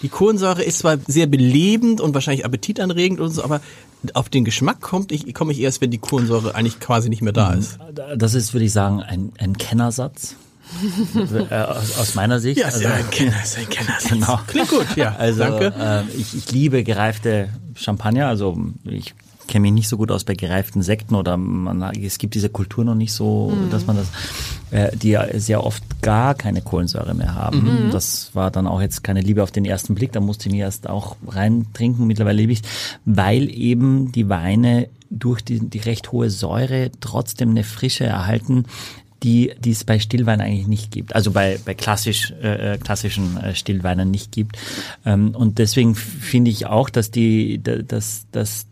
Die Kohlensäure ist zwar sehr belebend und wahrscheinlich appetitanregend und so, aber auf den Geschmack kommt ich, komme ich erst, wenn die Kohlensäure eigentlich quasi nicht mehr da mhm. ist. Das ist, würde ich sagen, ein, ein Kennersatz. äh, aus, aus, meiner Sicht. Ja, also, ein Kenner, ist ein Kennersatz. [LAUGHS] Genau. Klingt gut, ja. Also, Danke. Äh, ich, ich liebe gereifte Champagner, also ich kenne mich nicht so gut aus bei gereiften Sekten oder man, es gibt diese Kultur noch nicht so, mhm. dass man das, äh, die ja sehr oft gar keine Kohlensäure mehr haben. Mhm. Das war dann auch jetzt keine Liebe auf den ersten Blick, da musste ich mir erst auch reintrinken, mittlerweile liebe ich weil eben die Weine durch die, die recht hohe Säure trotzdem eine Frische erhalten, die, die es bei Stillwein eigentlich nicht gibt. Also bei, bei klassisch, äh, äh klassischen äh, Stillweinen nicht gibt. Ähm, und deswegen finde ich auch, dass die, dass, dass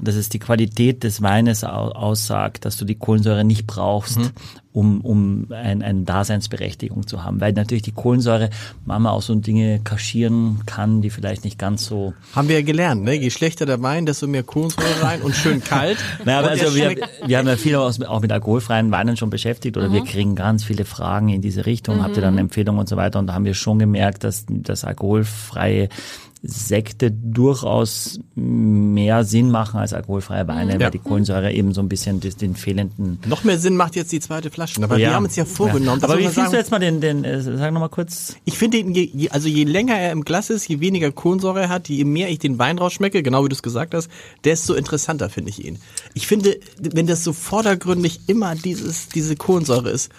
dass es die Qualität des Weines aussagt, dass du die Kohlensäure nicht brauchst, mhm. um, um ein, eine Daseinsberechtigung zu haben. Weil natürlich die Kohlensäure manchmal auch so Dinge kaschieren kann, die vielleicht nicht ganz so. Haben wir ja gelernt, ne? Je schlechter der Wein, desto mehr Kohlensäure rein und schön kalt. [LAUGHS] naja, aber also wir, wir haben ja viel auch mit alkoholfreien Weinen schon beschäftigt oder mhm. wir kriegen ganz viele Fragen in diese Richtung. Mhm. Habt ihr dann Empfehlungen und so weiter? Und da haben wir schon gemerkt, dass das alkoholfreie Sekte durchaus mehr Sinn machen als alkoholfreie Weine, ja. weil die Kohlensäure eben so ein bisschen den fehlenden. Noch mehr Sinn macht jetzt die zweite Flasche, aber ja. wir haben es ja vorgenommen. Ja. Aber wie fühlst du jetzt mal den, den äh, sag noch mal kurz. Ich finde, also je länger er im Glas ist, je weniger Kohlensäure er hat, je mehr ich den Wein rausschmecke, genau wie du es gesagt hast, desto interessanter finde ich ihn. Ich finde, wenn das so vordergründig immer dieses, diese Kohlensäure ist,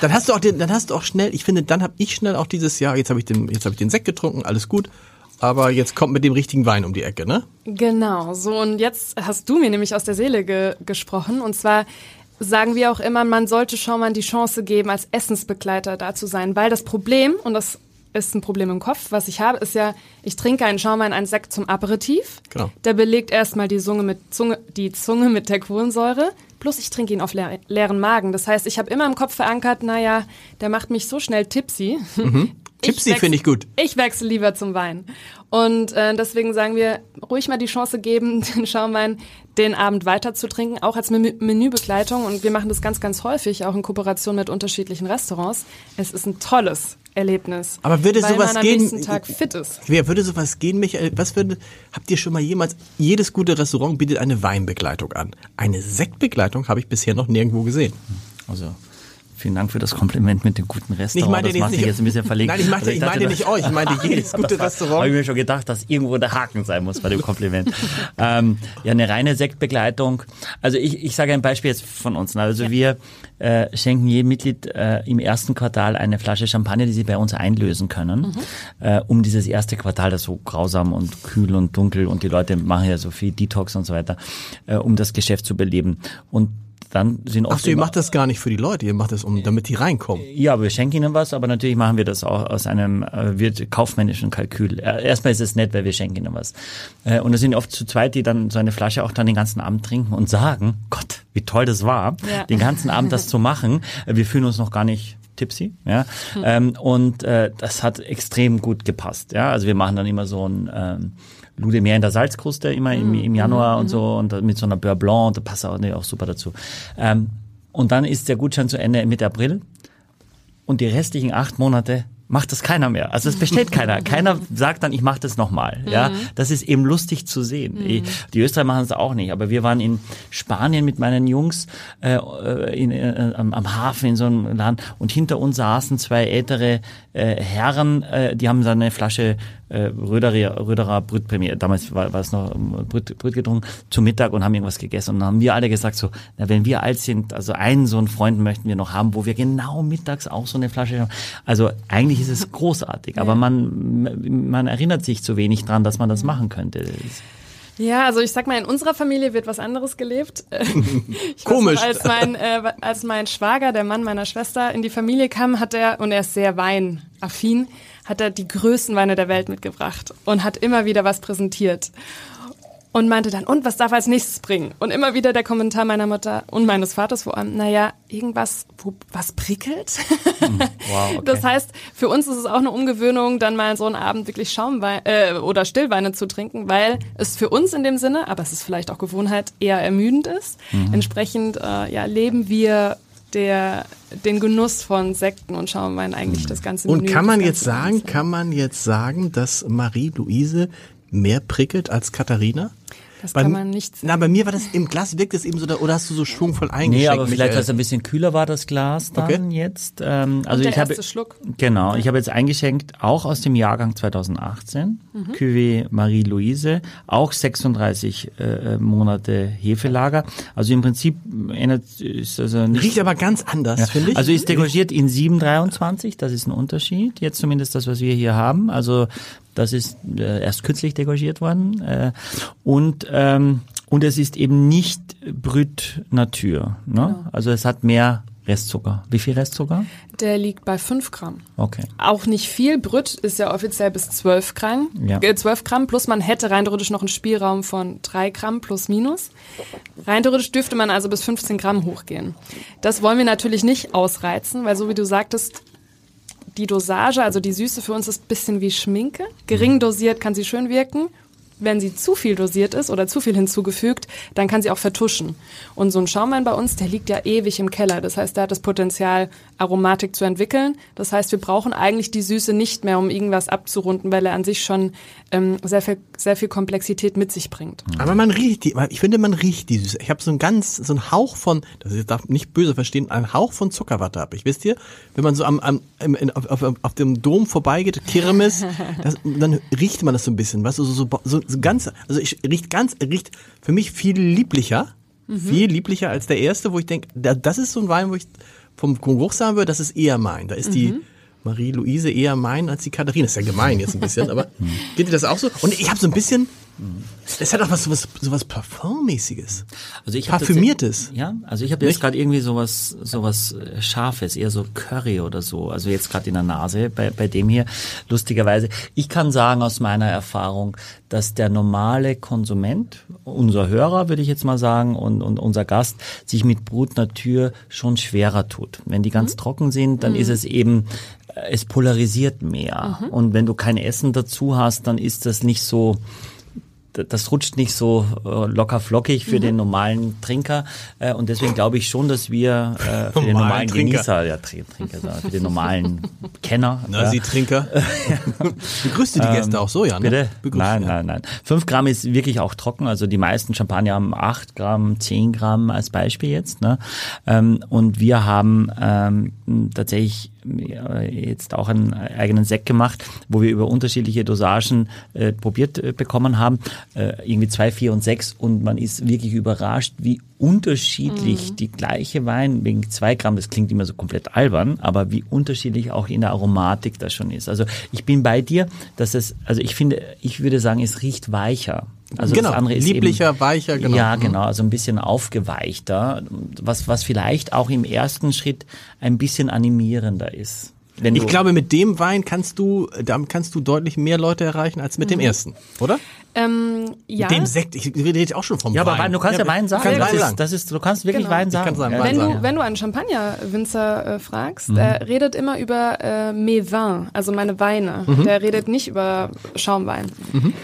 dann hast du auch den, dann hast du auch schnell, ich finde, dann habe ich schnell auch dieses Jahr, jetzt habe ich den, jetzt habe ich den Sekt getrunken, alles gut. Aber jetzt kommt mit dem richtigen Wein um die Ecke, ne? Genau, so und jetzt hast du mir nämlich aus der Seele ge gesprochen und zwar sagen wir auch immer, man sollte schon mal die Chance geben, als Essensbegleiter da zu sein, weil das Problem, und das ist ein Problem im Kopf. Was ich habe, ist ja, ich trinke einen Schaumwein, einen Sekt zum Aperitif. Genau. Der belegt erstmal die Zunge mit Zunge, die Zunge mit der Kohlensäure. Plus ich trinke ihn auf leer, leeren Magen. Das heißt, ich habe immer im Kopf verankert, naja, der macht mich so schnell tipsy. [LAUGHS] Tipsy wechsle- finde ich gut. Ich wechsle lieber zum Wein. Und äh, deswegen sagen wir, ruhig mal die Chance geben, [LAUGHS] den Schaumwein den Abend weiter zu trinken, auch als Menü Menübegleitung. Und wir machen das ganz, ganz häufig, auch in Kooperation mit unterschiedlichen Restaurants. Es ist ein tolles Erlebnis. Aber würde weil sowas man am gehen- nächsten Tag fit ist. Wer würde sowas gehen, Michael? Was würde, habt ihr schon mal jemals, jedes gute Restaurant bietet eine Weinbegleitung an. Eine Sektbegleitung habe ich bisher noch nirgendwo gesehen. Also vielen Dank für das Kompliment mit dem guten Restaurant. Ich meine das macht nicht- mich jetzt ein bisschen verlegt. Nein, ich meinte- Also ich dachte, meinte nicht euch, ich meinte [LAUGHS] jedes gute Restaurant. Habe ich mir schon gedacht, dass irgendwo der Haken sein muss bei dem Kompliment. ähm, ja, eine reine Sektbegleitung. Also ich, ich sage ein Beispiel jetzt von uns. Also wir äh, schenken jedem Mitglied äh, im ersten Quartal eine Flasche Champagner, die sie bei uns einlösen können, äh, um dieses erste Quartal, das so grausam und kühl und dunkel und die Leute machen ja so viel Detox und so weiter, äh, um das Geschäft zu beleben. Und dann sind oft Ach so, ihr macht das gar nicht für die Leute, ihr macht das, um, damit die reinkommen. ja, aber wir schenken ihnen was, aber natürlich machen wir das auch aus einem äh, wird kaufmännischen Kalkül. Äh, erstmal ist es nett, weil wir schenken ihnen was. Äh, und es sind oft zu zweit, die dann so eine Flasche auch dann den ganzen Abend trinken und sagen, Gott, wie toll das war, Ja. den ganzen Abend das zu machen. Äh, wir fühlen uns noch gar nicht tipsy, ja. Ähm, und äh, das hat extrem gut gepasst, ja. Also wir machen dann immer so ein ähm, Ludemeer in der Salzkruste immer im, im Januar und so und dann mit so einer Beurre Blanc, und da passt auch, nee, auch super dazu. Ähm, und dann ist der Gutschein zu Ende Mitte April und die restlichen acht Monate macht das keiner mehr. Also es bestellt [LAUGHS] keiner. Keiner sagt dann, ich mache das nochmal. Ja, das ist eben lustig zu sehen. Eh, Die Österreicher machen es auch nicht. Aber wir waren in Spanien mit meinen Jungs äh, in, äh, am, am Hafen in so einem Land und hinter uns saßen zwei ältere äh, Herren, äh, die haben dann eine Flasche äh, Röderer, Röderer Brütpremier, damals war, war es noch ähm, Brüt, Brüt getrunken, zu Mittag und haben irgendwas gegessen. Und dann haben wir alle gesagt so, na, wenn wir alt sind, also einen so einen Freund möchten wir noch haben, wo wir genau mittags auch so eine Flasche haben. Also eigentlich ist es [LAUGHS] großartig, aber man, man erinnert sich zu wenig dran, dass man das machen könnte. Ja, also ich sag mal, in unserer Familie wird was anderes gelebt. [LAUGHS] Komisch. Noch, als, mein, äh, als mein Schwager, der Mann meiner Schwester, in die Familie kam, hat er, und er ist sehr weinaffin, hat er die größten Weine der Welt mitgebracht und hat immer wieder was präsentiert. Und meinte dann, und was darf als nächstes bringen? Und immer wieder der Kommentar meiner Mutter und meines Vaters vor allem, naja, irgendwas, wo, was prickelt? [LAUGHS] Wow, okay. Das heißt, für uns ist es auch eine Umgewöhnung, dann mal so einen Abend wirklich Schaumwein äh, oder Stillweine zu trinken, weil es für uns in dem Sinne, aber es ist vielleicht auch Gewohnheit, eher ermüdend ist. Mhm. Entsprechend äh, ja, leben wir der, den Genuss von Sekten und Schaumwein eigentlich das ganze Und Menü, kann man jetzt sagen, kann man jetzt sagen, dass Marie-Louise mehr prickelt als Katharina? Das Bei- kann man nicht sagen. Na, bei mir war das im Glas wirkt es eben so, da- oder hast du so schwungvoll Nee, eingeschenkt? aber vielleicht, weil es ein bisschen kühler war, das Glas dann Okay. jetzt. Ähm, also der ich habe, erste Schluck. Genau, ich habe jetzt eingeschenkt, auch aus dem Jahrgang 2018, Mhm. Cuvée Marie-Louise, auch 36 äh, Monate Hefelager. Also im Prinzip ändert ist also nicht Riecht aber ganz anders, finde ich. also ist degagiert in 723, das ist ein Unterschied. Jetzt zumindest das, was wir hier haben. Also das ist äh, erst kürzlich degagiert worden. Äh, und, ähm, und es ist eben nicht Brüt Natur. Ne? Also es hat mehr Restzucker. Wie viel Restzucker? Der liegt bei 5 Gramm. Okay. Auch nicht viel. Brüt ist ja offiziell bis 12 Gramm. Ja. Äh, 12 Gramm plus man hätte rein theoretisch noch einen Spielraum von 3 Gramm plus minus. Rein theoretisch dürfte man also bis 15 Gramm hochgehen. Das wollen wir natürlich nicht ausreizen, weil so wie du sagtest, die Dosage, also die Süße für uns ist ein bisschen wie Schminke. Gering dosiert kann sie schön wirken. Wenn sie zu viel dosiert ist oder zu viel hinzugefügt, dann kann sie auch vertuschen. Und so ein Schaumwein bei uns, der liegt ja ewig im Keller. Das heißt, der hat das Potenzial, Aromatik zu entwickeln. Das heißt, wir brauchen eigentlich die Süße nicht mehr, um irgendwas abzurunden, weil er an sich schon ähm, sehr, viel, sehr viel Komplexität mit sich bringt. Aber man riecht die, ich finde, man riecht die Süße. Ich habe so ein ganz, so ein Hauch von, das ist- darf nicht böse verstehen, ein Hauch von Zuckerwatte habe ich. Wisst ihr, wenn man so am, am in, auf, auf, auf dem Dom vorbeigeht, Kirmes, [LAUGHS] das, dann riecht man das so ein bisschen, weißt du, so, so, so, ganz, also ich riecht ganz, riecht für mich viel lieblicher, viel lieblicher als der erste, wo ich denke, da, das ist so ein Wein, wo ich vom Geruch sagen würde, das ist eher mein. Da ist die Marie-Louise eher mein als die Katharina. Ist ja gemein jetzt ein bisschen, aber [LAUGHS] geht dir das auch so? Und ich habe so ein bisschen, Es hat auch was sowas, sowas Parfummäßiges. Also ich Parfümiertes. tatsächlich- Ja, also ich habe jetzt gerade irgendwie sowas sowas äh, Scharfes, eher so Curry oder so. Also jetzt gerade in der Nase bei, bei dem hier. Lustigerweise, ich kann sagen aus meiner Erfahrung, dass der normale Konsument, unser Hörer würde ich jetzt mal sagen und, und unser Gast, sich mit Brut Natur schon schwerer tut. Wenn die ganz trocken sind, dann ist es eben äh, es polarisiert mehr. Und wenn du kein Essen dazu hast, dann ist das nicht so das rutscht nicht so äh, locker flockig Mhm. für den normalen Trinker äh, und deswegen glaube ich schon, dass wir äh, für den Normalen Trinker. Genießer, ja Trin- Trinker, sagen, für den normalen [LAUGHS] Kenner, Na, ja, Sie Trinker. [LAUGHS] Begrüßt du die Gäste auch so, Jan? ne? Bitte? Begrüßt, Nein, ja. nein, nein. Fünf Gramm ist wirklich auch trocken. Also die meisten Champagner haben acht Gramm, zehn Gramm als Beispiel jetzt. Ne? Ähm, und wir haben ähm, tatsächlich jetzt auch einen eigenen Sekt gemacht, wo wir über unterschiedliche Dosagen äh, probiert äh, bekommen haben. Äh, irgendwie zwei, vier und sechs. Und man ist wirklich überrascht, wie unterschiedlich die gleiche Wein, wegen zwei Gramm, das klingt immer so komplett albern, aber wie unterschiedlich auch in der Aromatik das schon ist. Also ich bin bei dir, dass es, also ich finde, ich würde sagen, es riecht weicher. Also Genau, das andere ist lieblicher, eben, weicher, genau. Ja, Mhm. genau, also ein bisschen aufgeweichter, was, was vielleicht auch im ersten Schritt ein bisschen animierender ist. Wenn Ich glaube, mit dem Wein kannst du, damit kannst du deutlich mehr Leute erreichen als mit dem ersten, oder? Ähm, ja. Mit dem Sekt. Ich rede jetzt auch schon vom ja, Wein. aber Wein, du kannst ja, Wein sagen. Kann das, Wein ist, das ist, du kannst wirklich Genau. Wein Ich sagen. kann sagen, Ja. Wein wenn sagen. du, wenn du einen Champagner-Winzer äh, fragst, Mhm. der redet immer über äh, mes vins, also meine Weine. Mhm. Der redet nicht über Schaumwein,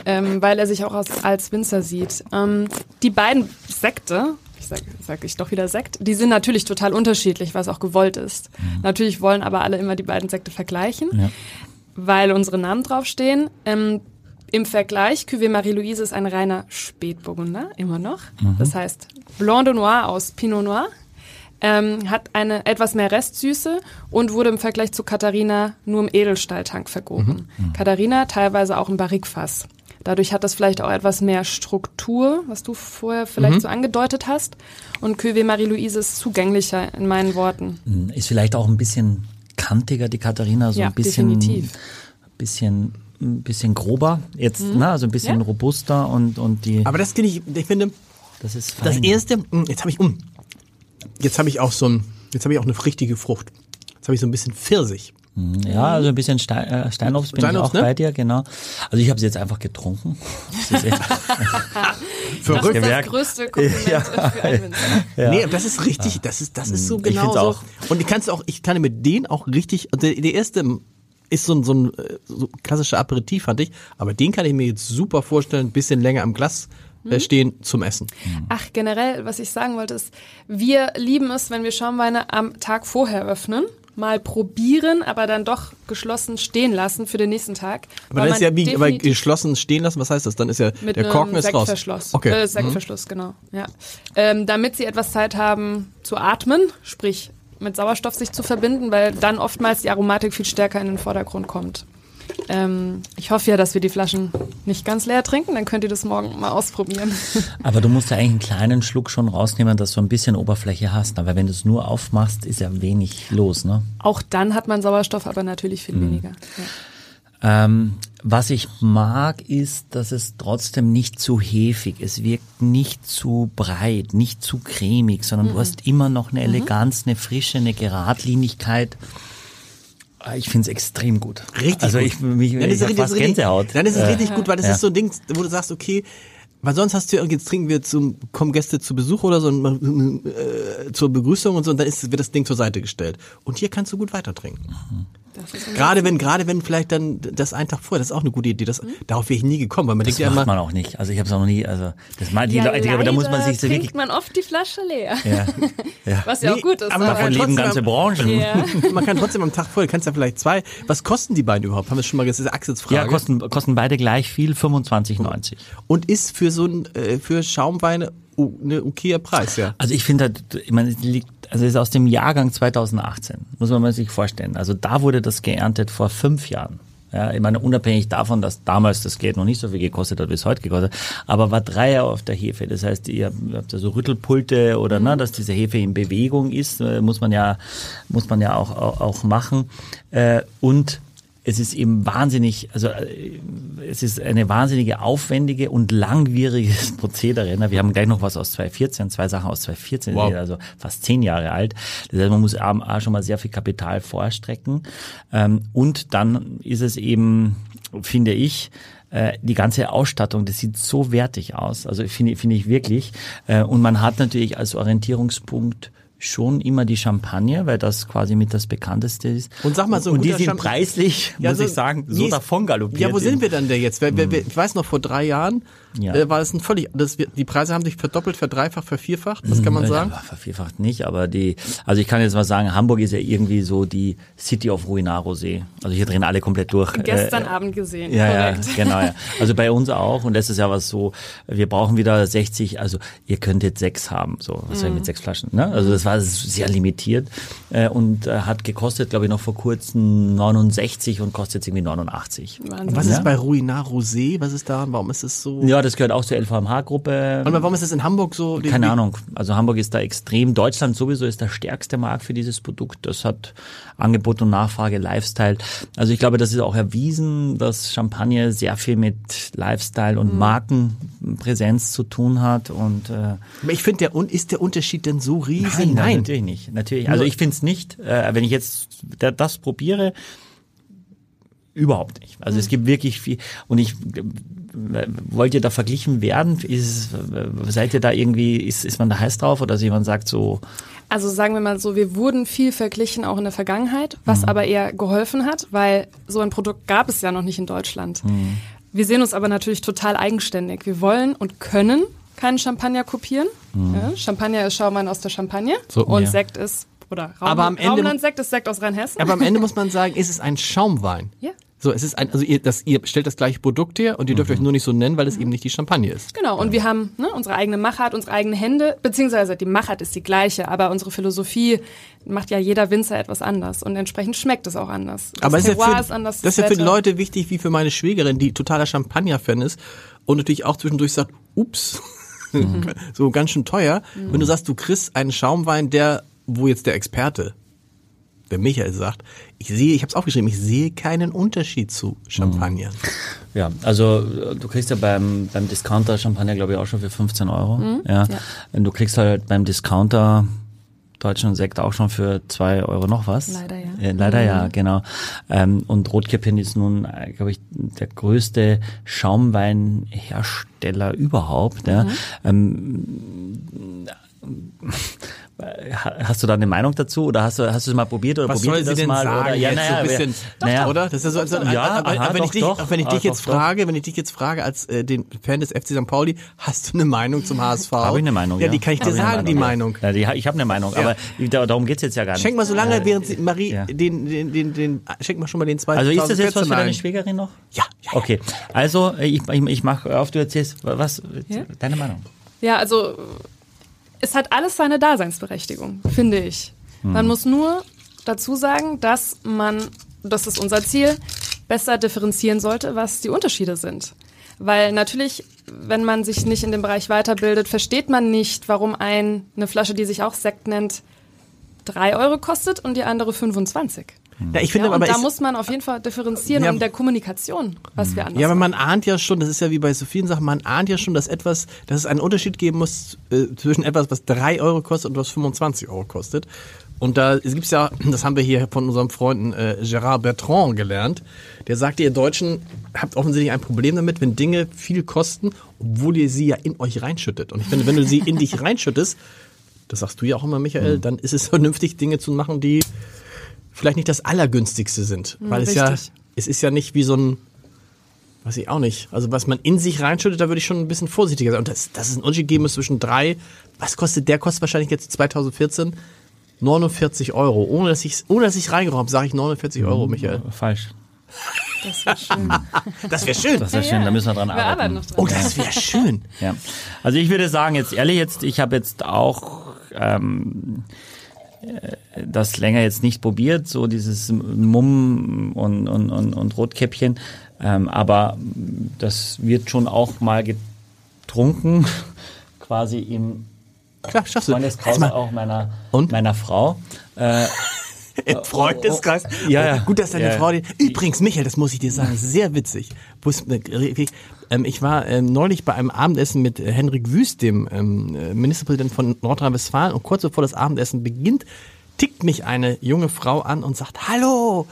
ähm, weil er sich auch als, als Winzer sieht. Ähm, die beiden Sekte, ich sag, sag ich doch wieder Sekt, die sind natürlich total unterschiedlich, was auch gewollt ist. Natürlich wollen aber alle immer die beiden Sekte vergleichen, Ja. weil unsere Namen draufstehen. Ähm, im Vergleich, Cuvée Marie-Louise ist ein reiner Spätburgunder, immer noch. Das heißt Blanc de Noir aus Pinot Noir. Ähm, hat eine etwas mehr Restsüße und wurde im Vergleich zu Katharina nur im Edelstahltank vergoren. Katharina teilweise auch im Barrikfass. Dadurch hat das vielleicht auch etwas mehr Struktur, was du vorher vielleicht so angedeutet hast. Und Cuvée Marie-Louise ist zugänglicher in meinen Worten. Ist vielleicht auch ein bisschen kantiger, die Katharina, so Ja, ein bisschen, definitiv. bisschen, ein bisschen grober jetzt, ne, also ein bisschen Ja. robuster und, und die, Aber das finde ich, ich finde, das ist das fein. erste, mh, jetzt habe ich um. Jetzt habe ich auch so ein, jetzt habe ich auch eine richtige Frucht. Jetzt habe ich so ein bisschen Pfirsich. Ja, also ein bisschen Stein, äh, Steinobst bin Steinobst, ich auch ne? bei dir, genau. Also ich habe sie jetzt einfach getrunken. Das ist echt, [LAUGHS] Das ist das größte Kompliment für einen Winzer. Nee, das ist richtig, das ist, das ist so Ich genau so. auch. Und ich kann's auch, ich kann mit denen auch richtig, der, der erste ist so ein, so ein so klassischer Aperitif, fand ich, aber den kann ich mir jetzt super vorstellen, ein bisschen länger am Glas äh, stehen zum Essen. Ach, generell, was ich sagen wollte, ist, wir lieben es, wenn wir Schaumweine am Tag vorher öffnen, mal probieren, aber dann doch geschlossen stehen lassen für den nächsten Tag. Aber das ist ja wie aber geschlossen stehen lassen, was heißt das? Dann ist ja, mit der Korken ist raus. Sektverschluss. Okay. Äh, Sektverschluss, genau. Ja. Ähm, damit sie etwas Zeit haben zu atmen, sprich mit Sauerstoff sich zu verbinden, weil dann oftmals die Aromatik viel stärker in den Vordergrund kommt. Ähm, ich hoffe ja, dass wir die Flaschen nicht ganz leer trinken, dann könnt ihr das morgen mal ausprobieren. [LAUGHS] aber du musst ja eigentlich einen kleinen Schluck schon rausnehmen, dass du ein bisschen Oberfläche hast. Aber wenn du es nur aufmachst, ist ja wenig los, ne? Auch dann hat man Sauerstoff, aber natürlich viel weniger. Ja. Ähm, was ich mag, ist, dass es trotzdem nicht zu hefig, es wirkt nicht zu breit, nicht zu cremig, sondern du hast immer noch eine Eleganz, eine Frische, eine Geradlinigkeit. Ah, Ich finde es extrem gut. Richtig Also gut. ich, mich, Dann ich ist es richtig- fast Gänsehaut. Dann ist es Äh, richtig gut, weil das ja. ist so ein Ding, wo du sagst, okay, weil sonst hast du ja, jetzt trinken wir zum, kommen Gäste zu Besuch oder so, und, äh, zur Begrüßung und so, und dann ist, wird das Ding zur Seite gestellt. Und hier kannst du gut weiter trinken. Ist Gerade wenn, gerade wenn vielleicht dann das einen Tag vorher, das ist auch eine gute Idee. Das, Darauf wäre ich nie gekommen, weil man das denkt ja macht immer, man auch nicht. Also ich habe es auch noch nie, also das mal die ja, Leute, aber da muss man sich so wirklich. man oft die Flasche leer. Ja, [LAUGHS] ja. Was ja Nee, auch gut ist. aber Davon leben ganze Branchen. ja. [LAUGHS] man kann trotzdem am Tag vorher, kannst ja vielleicht zwei. Was kosten die beiden überhaupt? Haben wir schon mal gesagt, das ist. Ja, kosten, kosten beide gleich viel, 25,90. Und ist für so ein, äh, für Schaumweine oh, eine okayer Preis, ja. Also ich finde, halt, ich meine, es liegt, also ist aus dem Jahrgang 2018, muss man sich vorstellen. Also da wurde das geerntet vor fünf Jahren. Ja, ich meine, unabhängig davon, dass damals das Geld noch nicht so viel gekostet hat, wie es heute gekostet hat, aber war drei Jahre auf der Hefe. Das heißt, ihr habt ja so Rüttelpulte oder ne, dass diese Hefe in Bewegung ist, äh, muss man ja, muss man ja auch, auch, auch machen. Äh, und es ist eben wahnsinnig, also äh, es ist eine wahnsinnige aufwendige und langwieriges [LAUGHS] Prozedere. Ne? Wir haben gleich noch was aus 2014, zwei Sachen aus 2014, Wow. also fast zehn Jahre alt. Das heißt, man muss A, A, schon mal sehr viel Kapital vorstrecken. Ähm, und dann ist es eben, finde ich, äh, die ganze Ausstattung, das sieht so wertig aus. Also finde finde ich wirklich. Äh, Und man hat natürlich als Orientierungspunkt schon immer die Champagne, weil das quasi mit das bekannteste ist. Und sag mal, so und die sind Champagner- preislich, Ja, muss so- ich sagen, so davon galoppiert. Ja, wo sind wir dann denn jetzt? Ich weiß noch, vor drei Jahren Ja. äh, war es ein völlig, das, wird- die Preise haben sich verdoppelt, verdreifacht, vervierfacht, was kann man sagen? Ja, vervierfacht nicht, aber die, also ich kann jetzt mal sagen, Hamburg ist ja irgendwie so die City of Ruinaro See. Also hier drehen alle komplett durch. Gestern Äh, Abend gesehen. Ja, ja, [LAUGHS] genau. Ja. Also bei uns auch. Und letztes Jahr war es so, wir brauchen wieder 60, also ihr könnt jetzt sechs haben, so, was soll ich mit sechs Flaschen, ne? Also das war sehr limitiert äh, und äh, hat gekostet, glaube ich, noch vor kurzem 69 und kostet jetzt irgendwie 89. Wahnsinn. Was Ja. ist bei Ruinaro See? Was ist da? Warum ist es so? Ja, das gehört auch zur LVMH-Gruppe. Und warum ist es in Hamburg so? Keine Ahnung. Also Hamburg ist da extrem. Deutschland sowieso ist der stärkste Markt für dieses Produkt. Das hat Angebot und Nachfrage, Lifestyle. Also ich glaube, das ist auch erwiesen, dass Champagner sehr viel mit Lifestyle und Markenpräsenz zu tun hat. Und äh, Aber ich finde, der, ist der Unterschied denn so riesig? nein, natürlich nicht. Natürlich. Also ich finde es nicht. Äh, wenn ich jetzt da- das probiere, überhaupt nicht. Also es gibt wirklich viel. Und ich wollt ihr da verglichen werden? Ist, seid ihr da irgendwie, ist, ist man da heiß drauf oder jemand sagt so, Also sagen wir mal so, wir wurden viel verglichen auch in der Vergangenheit, was aber eher geholfen hat, weil so ein Produkt gab es ja noch nicht in Deutschland. Wir sehen uns aber natürlich total eigenständig. Wir wollen und können keinen Champagner kopieren. Ja, Champagner ist Schaumwein aus der Champagne So, und ja. Sekt ist oder Raum, Aber am Ende- Raumlandsekt ist Sekt aus Rheinhessen. Aber am Ende [LAUGHS] muss man sagen, ist es ein Schaumwein. Ja. So, es ist ein, also ihr, das, ihr stellt das gleiche Produkt her und ihr dürft euch nur nicht so nennen, weil es eben nicht die Champagne ist. Genau, und wir haben ne, unsere eigene Machart, unsere eigenen Hände, beziehungsweise die Machart ist die gleiche, aber unsere Philosophie macht ja jeder Winzer etwas anders und entsprechend schmeckt es auch anders. Das Aber das ist, ja für, ist anders, das ist ja für. Leute wichtig, wie für meine Schwägerin, die totaler Champagner-Fan ist und natürlich auch zwischendurch sagt, ups, [LAUGHS] so ganz schön teuer. Wenn du sagst, du kriegst einen Schaumwein, der, wo jetzt der Experte, der Michael sagt, ich sehe, ich habe es aufgeschrieben, ich sehe keinen Unterschied zu Champagner. Ja, also äh, du kriegst ja beim, beim Discounter Champagner, glaube ich, auch schon für 15 Euro. Ja. Und du kriegst halt beim Discounter deutschen Sekt auch schon für zwei Euro noch was. Leider ja. Äh, leider ja, genau. Ähm, und Rotkäppchen ist nun, äh, glaube ich, der größte Schaumweinhersteller überhaupt. Ja. Ähm, Hast du da eine Meinung dazu oder hast du hast du es mal probiert oder Was probiert soll sie das denn mal sagen oder ja jetzt naja, so ein bisschen, naja, oder? Das ist so, so, Ja, aber, aha, aber wenn ich doch, dich, doch. wenn ich dich Ah, jetzt doch, doch. frage, wenn ich dich jetzt frage als äh, den Fan des FC St. Pauli, hast du eine Meinung zum HSV? Habe ich eine Meinung, ja. Ja, die kann ich dir sagen, die Meinung. Ja, die, ich habe eine Meinung, aber da, darum geht's jetzt ja gar nicht. Schenk mal so lange, Äh, während sie, Marie ja. den, den, den, den, schenk mal schon mal den zweiten. Also ist das jetzt was für deine ein. Schwägerin noch? Ja, ja, ja. Okay, also äh, ich, ich, ich mache auf, du erzählst, was, Ja? deine Meinung? Ja, also es hat alles seine Daseinsberechtigung, finde ich. Man muss nur dazu sagen, dass man, das ist unser Ziel, besser differenzieren sollte, was die Unterschiede sind. Weil natürlich, wenn man sich nicht in dem Bereich weiterbildet, versteht man nicht, warum ein, eine Flasche, die sich auch Sekt nennt, drei Euro kostet und die andere 25. Ja, ich finde Ja, aber, da muss man auf jeden Fall differenzieren Ja. in der Kommunikation, was wir anders ja, aber man ahnt ja schon, das ist ja wie bei so vielen Sachen, man ahnt ja schon, dass etwas, dass es einen Unterschied geben muss äh, zwischen etwas, was drei Euro kostet und was 25 Euro kostet. Und da gibt's ja, [CLEARS THROAT] das haben wir hier von unserem Freunden äh, Gerard Bertrand gelernt, der sagte, ihr Deutschen habt offensichtlich ein Problem damit, wenn Dinge viel kosten, obwohl ihr sie ja in euch reinschüttet. Und ich finde, wenn du sie in dich [LAUGHS] reinschüttest, das sagst du ja auch immer, Michael, dann ist es [LAUGHS] vernünftig, Dinge zu machen, die vielleicht nicht das allergünstigste sind. Weil es ja, richtig. es ist ja nicht wie so ein, weiß ich auch nicht. Also was man in sich reinschüttet, da würde ich schon ein bisschen vorsichtiger sein. Und dass, dass es einen Unterschied geben muss zwischen drei, was kostet, der kostet wahrscheinlich jetzt 2014 49 Euro. Ohne dass ich ohne dass ich reingeräumt habe, sage ich 49 Euro, Michael. Falsch. Das wäre schön. Das wäre schön. Das wäre schön, da müssen wir dran Wir arbeiten arbeiten. noch dran. Oh, das wäre schön. Ja. Also ich würde sagen, jetzt ehrlich, jetzt, ich habe jetzt auch ähm, äh, das länger jetzt nicht probiert, so dieses Mumm und, und, und, und Rotkäppchen. Ähm, aber das wird schon auch mal getrunken, [LAUGHS] quasi im Klar, schaffst du. Freundeskreis auch meiner, Und? meiner Frau. Äh, Im Freundeskreis. Ja, ja. Gut, dass deine Ja. Frau. die- Übrigens, Michael, das muss ich dir sagen, sehr witzig. Äh, ähm, Ich war ähm, neulich bei einem Abendessen mit äh, Henrik Wüst, dem ähm, äh, Ministerpräsidenten von Nordrhein-Westfalen, und kurz bevor das Abendessen beginnt, tickt mich eine junge Frau an und sagt: Hallo,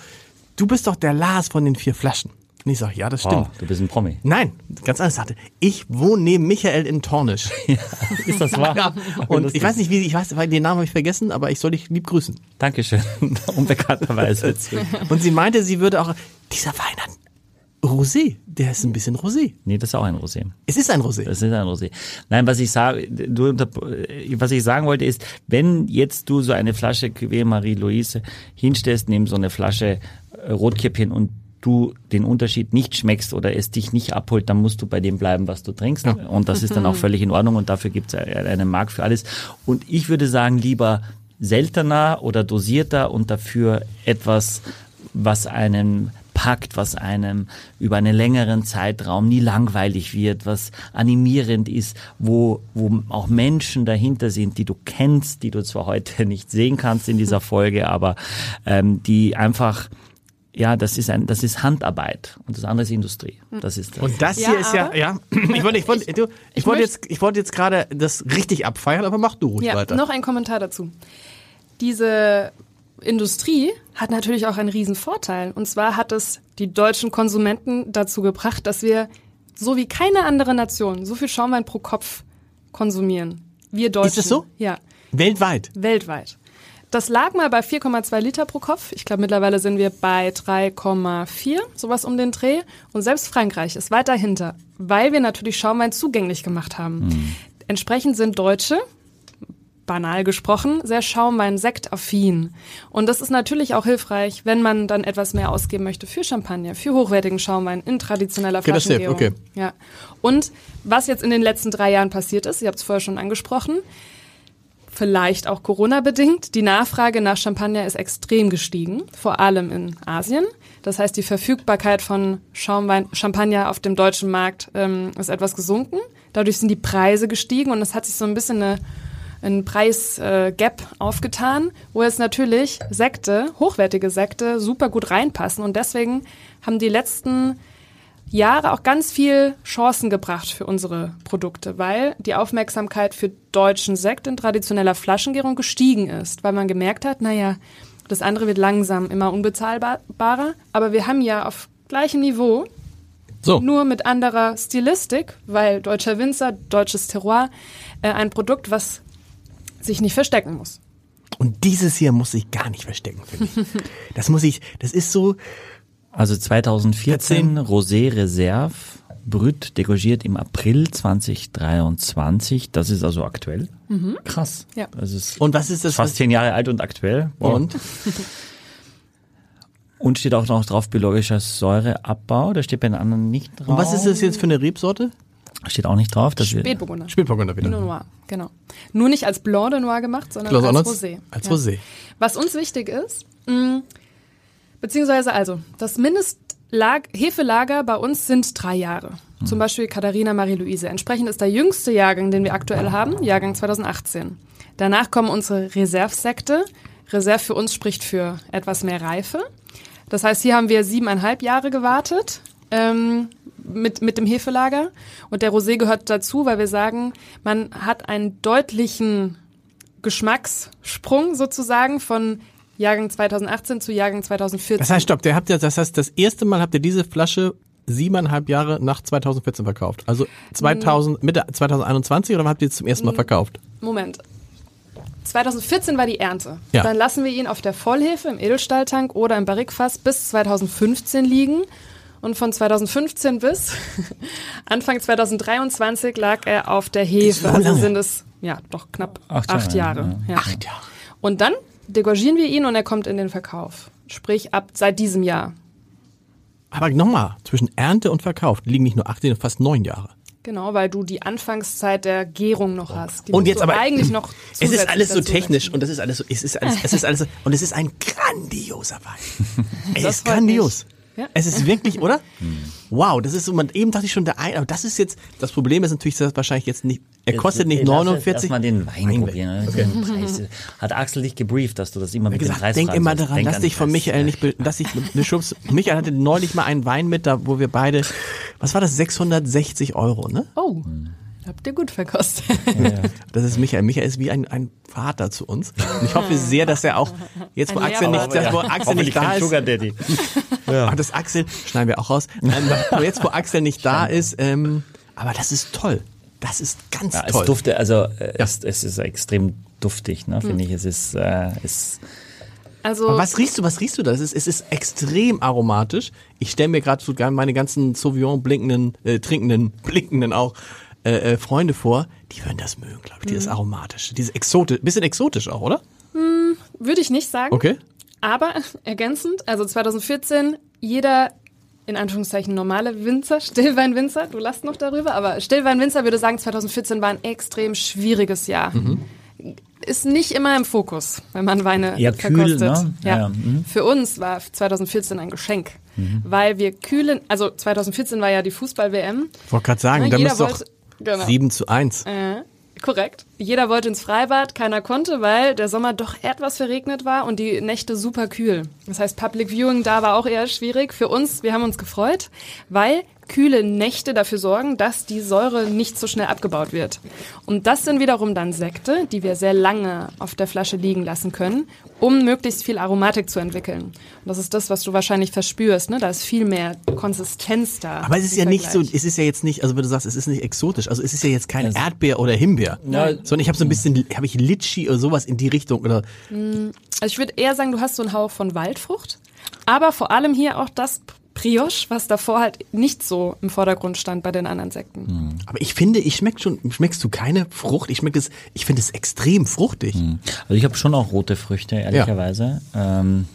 du bist doch der Lars von den vier Flaschen. Und ich sage: Ja, das stimmt. Wow, du bist ein Promi. Nein, ganz anders sagte. Ich wohne neben Michael in Tornisch. [LAUGHS] Ist das wahr? Ja, und ich weiß nicht, wie, ich weiß, weil den Namen habe ich vergessen, aber ich soll dich lieb grüßen. Dankeschön. [LAUGHS] Unbekannterweise. [LAUGHS] Und sie meinte, sie würde auch, dieser Wein hat Rosé, der ist ein bisschen Rosé. Nee, das ist auch ein Rosé. Es ist ein Rosé. Das ist ein Rosé. Nein, was ich sage, du, was ich sagen wollte ist, wenn jetzt du so eine Flasche Cuvée Marie-Louise hinstellst neben so eine Flasche Rotkäppchen und du den Unterschied nicht schmeckst oder es dich nicht abholt, dann musst du bei dem bleiben, was du trinkst. Und das ist dann auch völlig in Ordnung und dafür gibt es einen Markt für alles. Und ich würde sagen, lieber seltener oder dosierter und dafür etwas, was einem packt, was einem über einen längeren Zeitraum nie langweilig wird, was animierend ist, wo, wo auch Menschen dahinter sind, die du kennst, die du zwar heute [LAUGHS] nicht sehen kannst in dieser Folge, aber ähm, die einfach ja, das ist ein, das ist Handarbeit und das andere ist Industrie. Das ist das. Und das Ja, hier ist ja, ja, [CLEARS THROAT] ich wollte, ich wollte, du, ich ich wollte jetzt, ich wollte jetzt gerade das richtig abfeiern, aber mach du ruhig Ja, weiter. noch ein Kommentar dazu. Diese Industrie hat natürlich auch einen riesen Vorteil. Und zwar hat es die deutschen Konsumenten dazu gebracht, dass wir so wie keine andere Nation so viel Schaumwein pro Kopf konsumieren. Wir Deutschen. das so? Ja, Weltweit. weltweit. Das lag mal bei 4,2 Liter pro Kopf. Ich glaube, mittlerweile sind wir bei 3,4, sowas um den Dreh. Und selbst Frankreich ist weit dahinter, weil wir natürlich Schaumwein zugänglich gemacht haben. Entsprechend sind Deutsche, banal gesprochen, sehr Schaumwein-sektaffin. Und das ist natürlich auch hilfreich, wenn man dann etwas mehr ausgeben möchte für Champagner, für hochwertigen Schaumwein in traditioneller Okay, Flaschengärung. okay. Ja. Und was jetzt in den letzten drei Jahren passiert ist, ihr habt es vorher schon angesprochen, vielleicht auch Corona-bedingt. Die Nachfrage nach Champagner ist extrem gestiegen, vor allem in Asien. Das heißt, die Verfügbarkeit von Schaumwein, Champagner auf dem deutschen Markt ähm, ist etwas gesunken. Dadurch sind die Preise gestiegen und es hat sich so ein bisschen eine, ein Preis-Gap äh, aufgetan, wo jetzt natürlich Sekte, hochwertige Sekte, super gut reinpassen. Und deswegen haben die letzten Jahre auch ganz viel Chancen gebracht für unsere Produkte, weil die Aufmerksamkeit für deutschen Sekt in traditioneller Flaschengärung gestiegen ist, weil man gemerkt hat, naja, das andere wird langsam immer unbezahlbarer, aber wir haben ja auf gleichem Niveau, So. nur mit anderer Stilistik, weil deutscher Winzer, deutsches Terroir, äh, ein Produkt, was sich nicht verstecken muss. Und dieses hier muss ich gar nicht verstecken, finde ich. [LAUGHS] Das muss ich, das ist so, Also 2014 Rosé Reserve Brüt degorgiert im April 2023. Das ist also aktuell. Krass. Ja. Das ist und was ist das? fast zehn Jahre alt und aktuell. Wow. und? Und steht auch noch drauf biologischer Säureabbau. Da steht bei den anderen nicht drauf. Und was ist das jetzt für eine Rebsorte? Steht auch nicht drauf. Das wird- Spätburgunder. Spätburgunder wieder. Pinot Noir, genau. Nur nicht als Blanc de Noir gemacht, sondern Klaus als? Rosé. Als Ja. Rosé. Was uns wichtig ist, mh, beziehungsweise also, das Mindestlag Hefelager bei uns sind drei Jahre. Zum Beispiel Katharina Marie-Louise. Entsprechend ist der jüngste Jahrgang, den wir aktuell haben, Jahrgang 2018. Danach kommen unsere Reservesekte. Reserve für uns spricht für etwas mehr Reife. Das heißt, hier haben wir siebeneinhalb Jahre gewartet ähm, mit, mit dem Hefelager. Und der Rosé gehört dazu, weil wir sagen, man hat einen deutlichen Geschmackssprung sozusagen von Jahrgang 2018 zu Jahrgang 2014. Das heißt, stopp, der habt ihr, das heißt, das erste Mal habt ihr diese Flasche siebeneinhalb Jahre nach 2014 verkauft. Also 2000, Mitte 2021 oder habt ihr jetzt zum ersten Mal verkauft? Moment. 2014 war die Ernte. Ja. Dann lassen wir ihn auf der Vollhefe im Edelstahltank oder im Barrikfass bis 2015 liegen. Und von 2015 bis [LAUGHS] Anfang 2023 lag er auf der Hefe. so also lange. sind es ja doch knapp Acht acht, Jahre, Jahre. Ja. Acht Jahre. Und dann degorgieren wir ihn und er kommt in den Verkauf. Sprich ab seit diesem Jahr. Aber nochmal, zwischen Ernte und Verkauf liegen nicht nur acht, sondern fast neun Jahre. Genau, weil du die Anfangszeit der Gärung noch hast. Die Und jetzt aber eigentlich noch es ist alles so technisch rechnen. und das ist alles so, es ist alles, es ist alles so, und es ist ein grandioser Wein. [LAUGHS] Es Das ist grandios. Ja. Es ist wirklich, oder? [LAUGHS] Wow, das ist so, man, eben dachte ich schon, der ein, aber das ist jetzt, das Problem ist natürlich, dass wahrscheinlich jetzt nicht, Er kostet nicht Lass uns 49. Erstmal den Wein Wein probieren. Ne? Preis. Hat Axel dich gebrieft, dass du das immer mit dem gesagt, Preis denk immer daran, Denk lass an dich von. Michael nicht, dass ich beschubst. Michael hatte neulich mal einen Wein mit, da wo wir beide, was war das, 660 Euro, ne? Oh, habt ihr gut verkostet. Das ist Michael. Michael ist wie ein, ein Vater zu uns. Und ich hoffe sehr, dass er auch, jetzt wo Ein Axel nicht, Lehrer. dass, wo Axel nicht da ist, Sugar Daddy. [LAUGHS] Ach, das Axel, schneiden wir auch raus. Ähm, jetzt wo Axel nicht da ist, ähm, aber das ist toll. Das ist ganz Ja, es toll. dufte, also äh, es, es ist extrem duftig, ne, finde ich. Es ist, äh, es, Also, Aber was riechst du, was riechst du da? Es ist, es ist extrem aromatisch. Ich stelle mir gerade so meine ganzen Sauvignon blinkenden, äh, trinkenden, [LAUGHS] blinkenden auch äh, äh, Freunde vor, die würden das mögen, glaube ich, dieses Mhm. aromatische, dieses exotisch, bisschen exotisch auch, oder? würde ich nicht sagen. Okay. Aber [LAUGHS] ergänzend, also 2014, jeder in Anführungszeichen normale Winzer, [LAUGHS] Stillweinwinzer, du lachst noch darüber, aber Stillweinwinzer würde sagen, 2014 war ein extrem schwieriges Jahr. Ist nicht immer im Fokus, wenn man Weine Eher kühl, verkostet. ne? Ja. Ja, ja, mhm. Für uns war 2014 ein Geschenk, weil wir kühlen, also 2014 war ja die Fußball-WM. Wollte gerade sagen, Ja, da müsste doch genau. 7 zu 1. Äh, korrekt. Jeder wollte ins Freibad, keiner konnte, weil der Sommer doch etwas verregnet war und die Nächte super kühl. Das heißt, Public Viewing da war auch eher schwierig. Für uns, wir haben uns gefreut, weil kühle Nächte dafür sorgen, dass die Säure nicht so schnell abgebaut wird. Und das sind wiederum dann Sekte, die wir sehr lange auf der Flasche liegen lassen können, um möglichst viel Aromatik zu entwickeln. Und das ist das, was du wahrscheinlich verspürst. Ne? Da ist viel mehr Konsistenz da. Aber es ist ja nicht so, Vergleich. es ist ja jetzt nicht, also wenn du sagst, es ist nicht exotisch, also es ist ja jetzt kein Erdbeer oder Himbeer, sondern ich habe so ein bisschen, habe ich Litchi oder sowas in die Richtung oder Also ich würde eher sagen, du hast so einen Hauch von Waldfrucht, aber vor allem hier auch das Brioche, was davor halt nicht so im Vordergrund stand bei den anderen Sekten. Aber ich finde, ich schmeck schon, schmeckst du keine Frucht? Ich schmeck es, ich finde es extrem fruchtig. Also ich habe schon auch rote Früchte, ehrlicherweise. Ähm,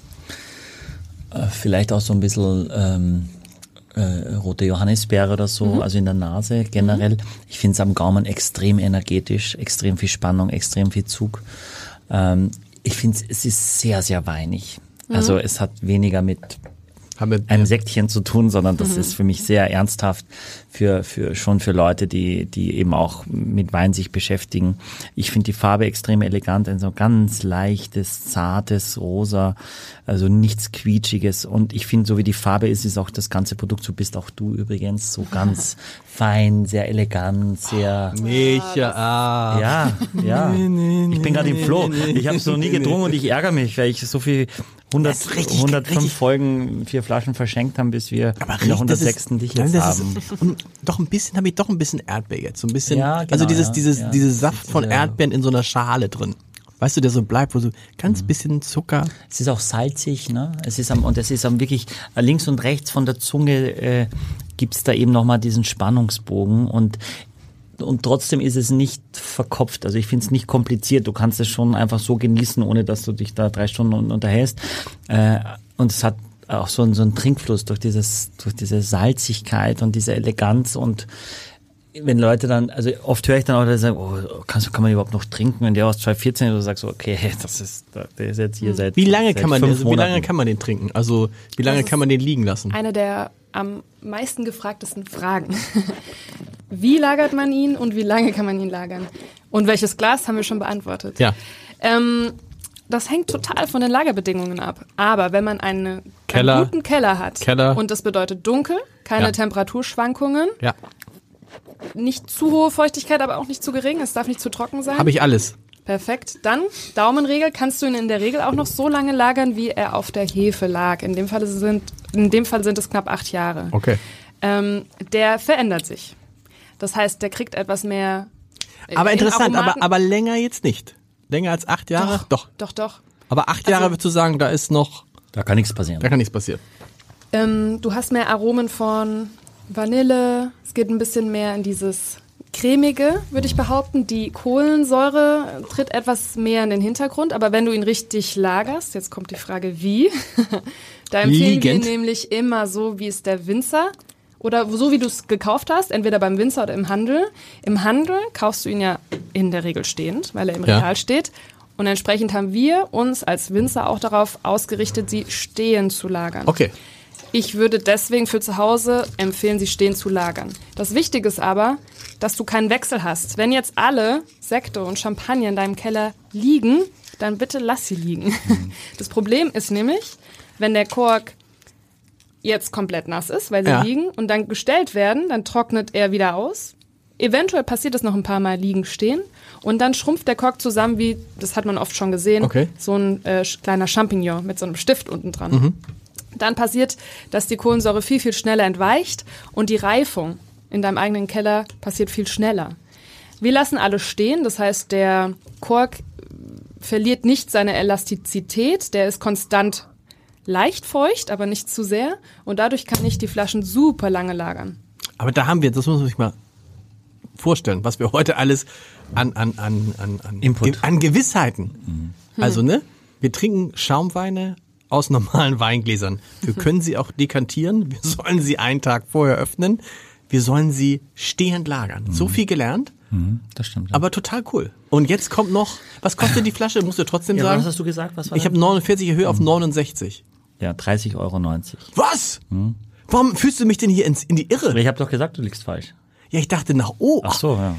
äh, vielleicht auch so ein bisschen ähm, äh, rote Johannisbeere oder so, also in der Nase generell. Ich finde es am Gaumen extrem energetisch, extrem viel Spannung, extrem viel Zug. Ähm, ich finde es ist sehr, sehr weinig. Also es hat weniger mit Haben wir, einem Säckchen zu tun, sondern das ist für mich sehr ernsthaft für, für, schon für Leute, die, die eben auch mit Wein sich beschäftigen. Ich finde die Farbe extrem elegant, ein so ganz leichtes, zartes Rosa, also nichts quietschiges und ich finde, so wie die Farbe ist, ist auch das ganze Produkt, so bist auch du übrigens, so ganz [LAUGHS] fein, sehr elegant, sehr, Micha, ah. ja, ja. Ich bin gerade im Flow. Ich habe es noch nie getrunken und ich ärgere mich, weil ich so viel 100, Das ist richtig- 105 richtig- Folgen, vier Flaschen verschenkt haben, bis wir Aber in der riecht- das 106. ist- dich Nein, jetzt das haben. Ist, und doch ein bisschen, habe ich doch ein bisschen Erdbeer jetzt. So ein bisschen, Ja, genau, also dieses, ja, dieses, ja. dieses Saft von Erdbeeren in so einer Schale drin. Weißt du, der so bleibt, wo so ganz Mhm. bisschen Zucker. Es ist auch salzig, ne? Es ist am, und es ist am wirklich links und rechts von der Zunge äh, gibt's da eben nochmal diesen Spannungsbogen und und trotzdem ist es nicht verkopft. Also ich finde es nicht kompliziert. Du kannst es schon einfach so genießen, ohne dass du dich da drei Stunden un- unterhältst. Äh, und es hat auch so, einen- so einen Trinkfluss durch dieses, durch diese Salzigkeit und diese Eleganz und wenn Leute dann, also oft höre ich dann auch, dass sie sagen, oh, kannst, kann man überhaupt noch trinken? Und der aus 2014, du sagst so, okay, [LAUGHS] das ist, der ist jetzt hier seit Wie lange seit kann man, fünf also wie lange kann man den trinken? Also, wie lange Das kann man den liegen lassen? Eine der am meisten gefragtesten Fragen. Wie lagert man ihn und wie lange kann man ihn lagern? Und welches Glas haben wir schon beantwortet? Ja. Ähm, das hängt total von den Lagerbedingungen ab. Aber wenn man eine, Keller. einen guten Keller hat Keller. und das bedeutet dunkel, keine Ja. Temperaturschwankungen, Ja. nicht zu hohe Feuchtigkeit, aber auch nicht zu gering, es darf nicht zu trocken sein. Habe ich alles. Perfekt. Dann, Daumenregel, kannst du ihn in der Regel auch noch so lange lagern, wie er auf der Hefe lag. In dem Fall sind, in dem Fall sind es knapp acht Jahre. Okay. Ähm, der verändert sich. Das heißt, der kriegt etwas mehr. äh, Aber in interessant, aber, Aromaten- aber länger jetzt nicht. Länger als acht Jahre? Doch. Doch, doch. Aber acht Jahre Also- würdest du sagen, da ist noch, Da kann nichts passieren. da kann nichts passieren. Ähm, du hast mehr Aromen von Vanille. Es geht ein bisschen mehr in dieses cremige, würde ich behaupten. Die Kohlensäure tritt etwas mehr in den Hintergrund. Aber wenn du ihn richtig lagerst, jetzt kommt die Frage, wie? [LAUGHS] da empfehlen Liegend. wir nämlich immer so, wie es der Winzer oder so wie du es gekauft hast, entweder beim Winzer oder im Handel. Im Handel kaufst du ihn ja in der Regel stehend, weil er im Ja. Regal steht. Und entsprechend haben wir uns als Winzer auch darauf ausgerichtet, sie stehen zu lagern. Okay. Ich würde deswegen für zu Hause empfehlen, sie stehen zu lagern. Das Wichtige ist aber, dass du keinen Wechsel hast. Wenn jetzt alle Sekte und Champagner in deinem Keller liegen, dann bitte lass sie liegen. Mhm. Das Problem ist nämlich, wenn der Kork jetzt komplett nass ist, weil sie Ja. liegen und dann gestellt werden, dann trocknet er wieder aus. Eventuell passiert es noch ein paar Mal liegen stehen und dann schrumpft der Kork zusammen, wie das hat man oft schon gesehen, Okay. so ein äh, kleiner Champignon mit so einem Stift unten dran. Dann passiert, dass die Kohlensäure viel, viel schneller entweicht und die Reifung in deinem eigenen Keller passiert viel schneller. Wir lassen alles stehen, das heißt, der Kork verliert nicht seine Elastizität, der ist konstant leicht feucht, aber nicht zu sehr und dadurch kann ich die Flaschen super lange lagern. Aber da haben wir, das muss man sich mal vorstellen, was wir heute alles an, an, an, an, an, Input. An Gewissheiten. Also, ne? Wir trinken Schaumweine aus normalen Weingläsern. Wir [LAUGHS] können sie auch dekantieren. Wir sollen sie einen Tag vorher öffnen. Wir sollen sie stehend lagern. So viel gelernt, Mhm, das stimmt. Ja. aber total cool. Und jetzt kommt noch, was kostet die Flasche? Musst du trotzdem ja, sagen. was hast du gesagt? Was war ich habe 49 erhöht auf 69. Ja, 30,90 Euro. Was? Warum fühlst du mich denn hier ins, in die Irre? Ich habe doch gesagt, du liegst falsch. Ja, ich dachte nach oh. Ach so, ja.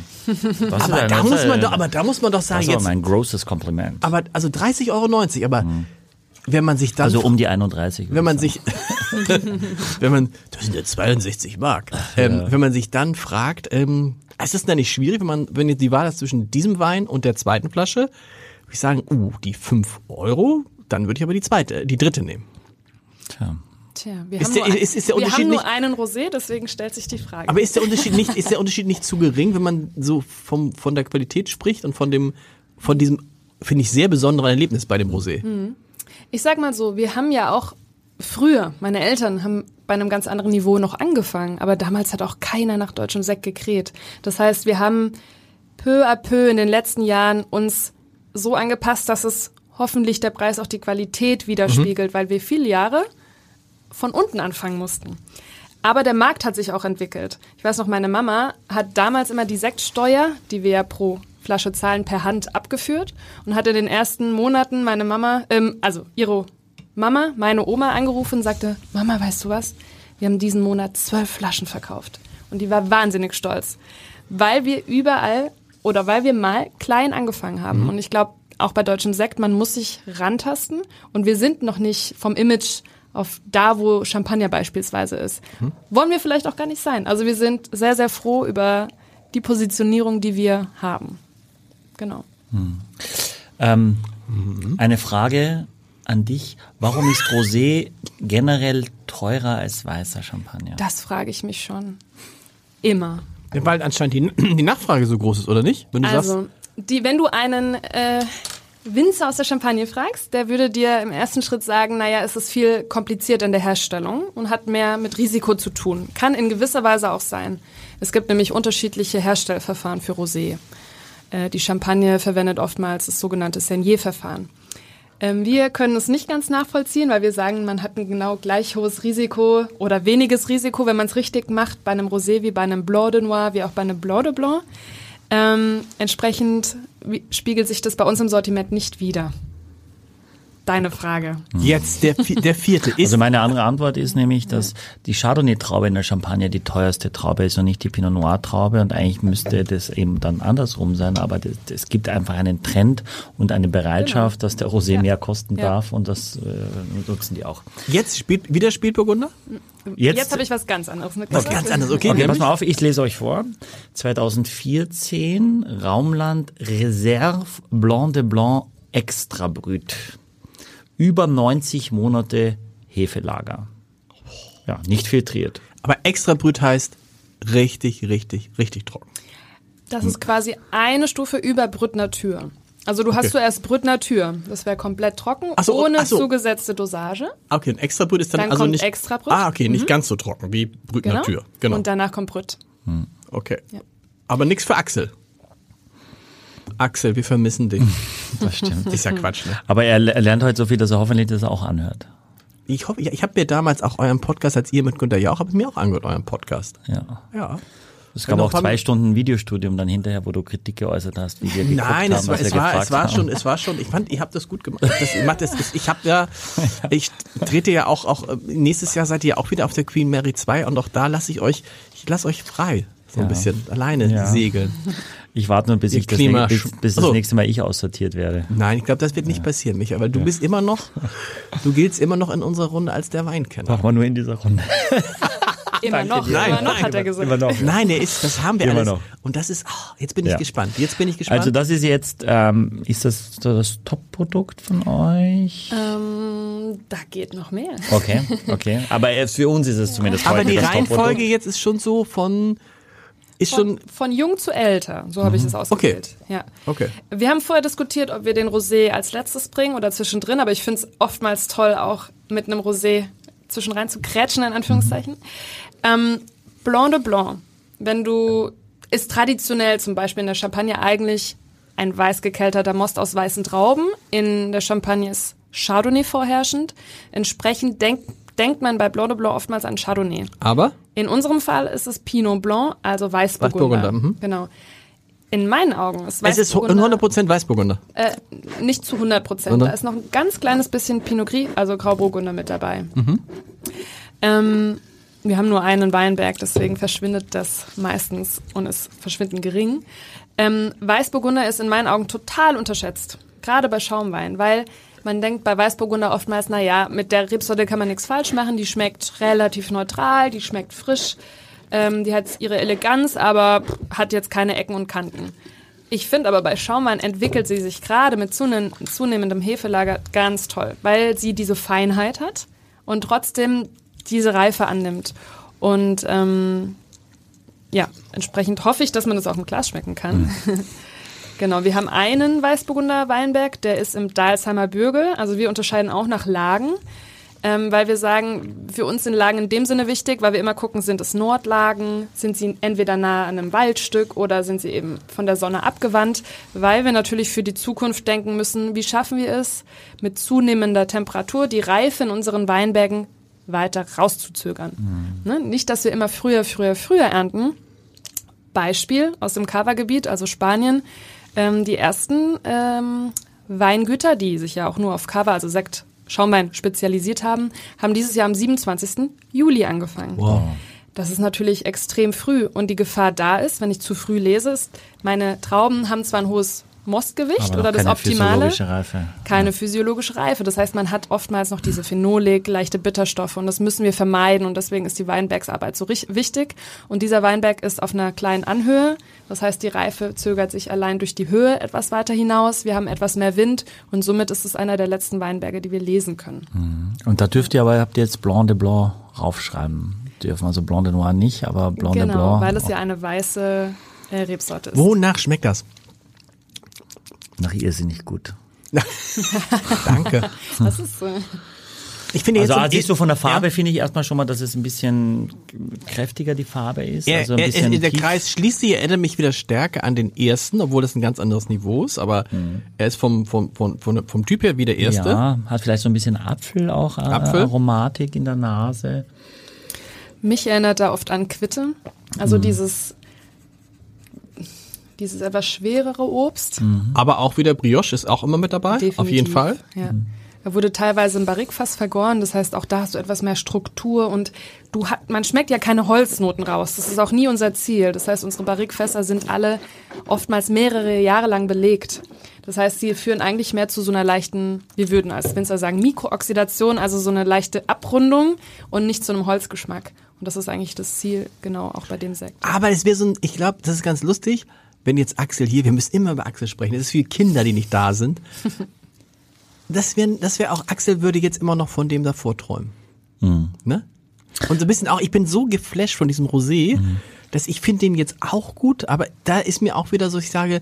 Aber ist da muss man doch, aber da muss man doch sagen, das war jetzt, mein großes Kompliment. aber also 30,90 Euro, aber wenn man sich dann, Also um die 31. würde wenn man ich sich, [LAUGHS] wenn man, das sind ja 62 Mark, ähm, wenn man sich dann fragt, ähm, ist es denn nicht schwierig, wenn man, wenn jetzt die Wahl ist zwischen diesem Wein und der zweiten Flasche, würde ich sagen, uh, die 5 Euro, dann würde ich aber die zweite, die dritte nehmen. sagen. Tja, wir, Ist haben, der- nur, ist- ist der wir haben nur nicht- einen Rosé, deswegen stellt sich die Frage. Aber ist der Unterschied nicht, ist der Unterschied nicht zu gering, wenn man so vom, von der Qualität spricht und von dem, von diesem, finde ich, sehr besonderen Erlebnis bei dem Rosé? Ich sag mal so, wir haben ja auch früher, meine Eltern haben bei einem ganz anderen Niveau noch angefangen, aber damals hat auch keiner nach deutschem Sekt gekräht. Das heißt, wir haben peu à peu in den letzten Jahren uns so angepasst, dass es hoffentlich der Preis auch die Qualität widerspiegelt, weil wir viele Jahre von unten anfangen mussten. Aber der Markt hat sich auch entwickelt. Ich weiß noch, meine Mama hat damals immer die Sektsteuer, die wir ja pro Flasche zahlen, per Hand abgeführt und hat in den ersten Monaten meine Mama, ähm, also ihre Mama, meine Oma angerufen und sagte, Mama, weißt du was? Wir haben diesen Monat zwölf Flaschen verkauft. Und die war wahnsinnig stolz, weil wir überall oder weil wir mal klein angefangen haben. Und ich glaube, auch bei deutschem Sekt, man muss sich rantasten und wir sind noch nicht vom Image auf da, wo Champagner beispielsweise ist. Wollen wir vielleicht auch gar nicht sein. Also wir sind sehr, sehr froh über die Positionierung, die wir haben. Genau. Ähm, Eine Frage an dich. Warum ist Rosé generell teurer als weißer Champagner? Das frage ich mich schon. Immer. Ja, Weil anscheinend die, [CLEARS THROAT] die Nachfrage so groß ist, oder nicht? Wenn du sagst, Also, die, wenn du einen äh, Winzer aus der Champagne fragst, der würde dir im ersten Schritt sagen, naja, es ist viel komplizierter in der Herstellung und hat mehr mit Risiko zu tun. Kann in gewisser Weise auch sein. Es gibt nämlich unterschiedliche Herstellverfahren für Rosé. Äh, die Champagne verwendet oftmals das sogenannte Saignée-Verfahren. Ähm, wir können es nicht ganz nachvollziehen, weil wir sagen, man hat ein genau gleich hohes Risiko oder weniges Risiko, wenn man es richtig macht, bei einem Rosé wie bei einem Blanc de Noir, wie auch bei einem Blanc de Blanc. Ähm, entsprechend spiegelt sich das bei uns im Sortiment nicht wider. Deine Frage. jetzt der, der vierte ist. Also meine andere Antwort ist nämlich, dass die Chardonnay-Traube in der Champagne die teuerste Traube ist und nicht die Pinot Noir-Traube und eigentlich müsste das eben dann andersrum sein, aber es gibt einfach einen Trend und eine Bereitschaft, dass der Rosé Ja. mehr kosten Ja. darf und das äh, nutzen die auch. jetzt spielt wieder Spätburgunder? Jetzt, habe ich was ganz anderes Was mitgebracht. ganz anderes, okay. Okay, pass mal auf, ich lese euch vor. 2014 Raumland Reserve Blanc de Blanc Extra Brüt. Über 90 Monate Hefelager. Ja, nicht filtriert. Aber extra Brüt heißt richtig, richtig, richtig trocken. Das ist quasi eine Stufe über Brut Natur. Also du hast zuerst Brut Natur. Das wäre komplett trocken, Ach so, ohne ach so. zugesetzte Dosage. Okay, ein extra Brüt ist dann, Dann also kommt nicht. Extra Brüt. Ah, okay, nicht ganz so trocken wie Brüt Genau. Natur. Genau. Und danach kommt Brut. okay. Ja. Aber nichts für Axel. Axel, wir vermissen dich. [LAUGHS] Das stimmt. Ist ja Quatsch, ne? Aber er, er lernt heute so viel, dass er hoffentlich das auch anhört. Ich hoffe, ja, ich habe mir damals auch euren Podcast, als ihr mit Günter Jauch, habe ich mir auch angehört, euren Podcast. Ja. Ja. Es gab auch zwei Stunden Videostudium dann hinterher, wo du Kritik geäußert hast, wie wir geguckt Nein, haben, es war, was wir es war, es war haben. schon, es war schon, ich fand, ihr habt das gut gemacht. Das, macht das, das, ich habe ja, [LAUGHS] ich trete ja auch, auch, äh, nächstes Jahr seid ihr auch wieder auf der Queen Mary 2 und auch da lasse ich euch, ich lasse euch frei. So ein bisschen alleine Ja. segeln. Ich warte nur, bis, ich das, Klima- bis, bis das Achso. nächste Mal ich aussortiert werde. Nein, ich glaube, das wird nicht passieren, Micha, weil du bist immer noch, [LAUGHS] du giltst immer noch in unserer Runde als der Weinkenner. Machen wir nur in dieser Runde. [LAUGHS] Immer noch, dir. immer Nein, noch, nein, hat er gesagt. Immer noch. Nein, der ist, das haben wir Immer alles. noch. Und das ist, oh, jetzt bin ich Ja. gespannt. Jetzt bin ich gespannt. Also das ist jetzt, ähm, ist das so das Top-Produkt von euch? Ähm, da geht noch mehr. Okay, okay. Aber jetzt für uns ist es zumindest Aber heute die das Reihenfolge jetzt ist schon so von, ist schon, Von, von jung zu älter, so habe ich es ausgewählt. Ja. okay. Wir haben vorher diskutiert, ob wir den Rosé als letztes bringen oder zwischendrin, aber ich finde es oftmals toll, auch mit einem Rosé zwischenrein zu krätschen, in Anführungszeichen. Ähm, Blanc de Blanc, wenn du, ist traditionell zum Beispiel in der Champagne eigentlich ein weiß gekelterter Most aus weißen Trauben. In der Champagne ist Chardonnay vorherrschend. Entsprechend denkt, denkt man bei Blanc de Blanc oftmals an Chardonnay. Aber, In unserem Fall ist es Pinot Blanc, also Weißburgunder. Weißburgunder, mhm. Genau. In meinen Augen ist es ist Weißburgunder 100% Weißburgunder. äh, nicht zu 100 Prozent. Sondern? Da ist noch ein ganz kleines bisschen Pinot Gris, also Grauburgunder mit dabei. Mhm. Ähm, wir haben nur einen Weinberg, deswegen verschwindet das meistens und ist verschwindend gering. Ähm, Weißburgunder ist in meinen Augen total unterschätzt, gerade bei Schaumwein, weil man denkt bei Weißburgunder oftmals, na ja, mit der Rebsorte kann man nichts falsch machen, die schmeckt relativ neutral, die schmeckt frisch, ähm, die hat ihre Eleganz, aber hat jetzt keine Ecken und Kanten. Ich finde aber bei Schaumwein entwickelt sie sich gerade mit zunehm- zunehmendem Hefelager ganz toll, weil sie diese Feinheit hat und trotzdem diese Reife annimmt. Und ähm, ja, entsprechend hoffe ich, dass man das auch im Glas schmecken kann. [LAUGHS] genau, wir haben einen Weißburgunder Weinberg, der ist im Dalsheimer Bürgel. Also wir unterscheiden auch nach Lagen, ähm, weil wir sagen, für uns sind Lagen in dem Sinne wichtig, weil wir immer gucken, sind es Nordlagen, sind sie entweder nah an einem Waldstück oder sind sie eben von der Sonne abgewandt, weil wir natürlich für die Zukunft denken müssen, wie schaffen wir es, mit zunehmender Temperatur die Reife in unseren Weinbergen weiter rauszuzögern. Ne? Nicht, dass wir immer früher, früher, früher ernten. Beispiel aus dem Cava-Gebiet, also Spanien. Ähm, die ersten ähm, Weingüter, die sich ja auch nur auf Cava, also Sekt, Schaumwein spezialisiert haben, haben dieses Jahr am 27. Juli angefangen. Wow. Das ist natürlich extrem früh und die Gefahr da ist, wenn ich zu früh lese, ist, meine Trauben haben zwar ein hohes Mostgewicht oder das keine Optimale, physiologische Reife. keine physiologische Reife. Das heißt, man hat oftmals noch diese Phenolik, leichte Bitterstoffe und das müssen wir vermeiden und deswegen ist die Weinbergsarbeit so wichtig. Und dieser Weinberg ist auf einer kleinen Anhöhe. Das heißt, die Reife zögert sich allein durch die Höhe etwas weiter hinaus. Wir haben etwas mehr Wind und somit ist es einer der letzten Weinberge, die wir lesen können. Und da dürft ihr aber, habt ihr jetzt Blanc de Blanc raufschreiben. Dürfen also Blanc de Noir nicht, aber Blanc de genau, Blanc. weil es ja eine weiße äh, Rebsorte ist. Wonach schmeckt das? Nach irrsinnig gut. [LAUGHS] Danke. Das ist äh, Ich finde Also jetzt ah, siehst du von der Farbe Ja. finde ich erstmal schon mal, dass es ein bisschen kräftiger die Farbe ist. Er, also ein er, bisschen er, der tief- Kreis schließt sich, er erinnert mich wieder stärker an den ersten, obwohl das ein ganz anderes Niveau ist, aber er ist vom, vom, vom, vom, vom Typ her wie der erste. Ja, hat vielleicht so ein bisschen Apfel auch, äh, Apfel? Aromatik in der Nase. Mich erinnert er oft an Quitte. Mhm. Also dieses, dieses etwas schwerere Obst. Aber auch wieder Brioche ist auch immer mit dabei, Definitiv. auf jeden Fall. Ja. Er wurde teilweise im Barrikfass vergoren, das heißt, auch da hast du etwas mehr Struktur und du hat, man schmeckt ja keine Holznoten raus. Das ist auch nie unser Ziel. Das heißt, unsere Barrikfässer sind alle oftmals mehrere Jahre lang belegt. Das heißt, sie führen eigentlich mehr zu so einer leichten, wir würden als Winzer sagen, Mikrooxidation, also so eine leichte Abrundung und nicht zu einem Holzgeschmack. Und das ist eigentlich das Ziel, genau, auch bei dem Sekt. Aber es wäre so ein, ich glaube, das ist ganz lustig, wenn jetzt Axel hier, wir müssen immer über Axel sprechen, es ist für Kinder, die nicht da sind. [LAUGHS] Das wäre das wär auch, Axel würde jetzt immer noch von dem davor träumen. Ne? Und so ein bisschen auch, ich bin so geflasht von diesem Rosé, dass ich finde den jetzt auch gut, aber da ist mir auch wieder so, ich sage,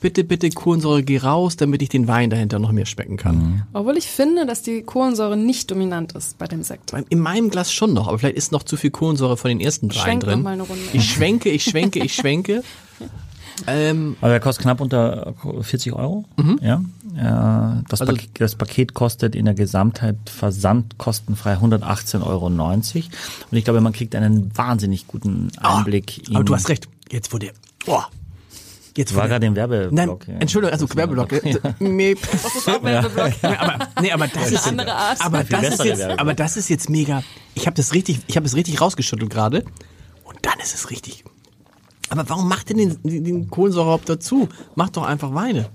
bitte, bitte Kohlensäure, geh raus, damit ich den Wein dahinter noch mehr schmecken kann. Obwohl ich finde, dass die Kohlensäure nicht dominant ist bei dem Sekt. In meinem Glas schon noch, aber vielleicht ist noch zu viel Kohlensäure von den ersten dreien Schwenk noch drin. mal eine Runde. Ich schwenke, ich schwenke, ich schwenke. [LAUGHS] ähm, Aber der kostet knapp unter 40 Euro. Ja. Äh, Das, Also- Paket, das Paket kostet in der Gesamtheit versandkostenfrei 118,90 Euro. Und ich glaube, man kriegt einen wahnsinnig guten Einblick. in, aber du hast recht. Jetzt wurde, boah, jetzt War gerade im nein, Werbeblock. ja. Entschuldigung, also Werbeblock. Nee, [LAUGHS] Das ist auch Werbeblock. [LAUGHS] aber, nee, aber das ist andere Art. Aber das ist jetzt, aber das ist jetzt mega. Ich habe das richtig, ich habe es richtig rausgeschüttelt gerade. Und dann ist es richtig. Aber warum macht denn den, den, Kohlensäurehaupt dazu? Macht doch einfach Weine.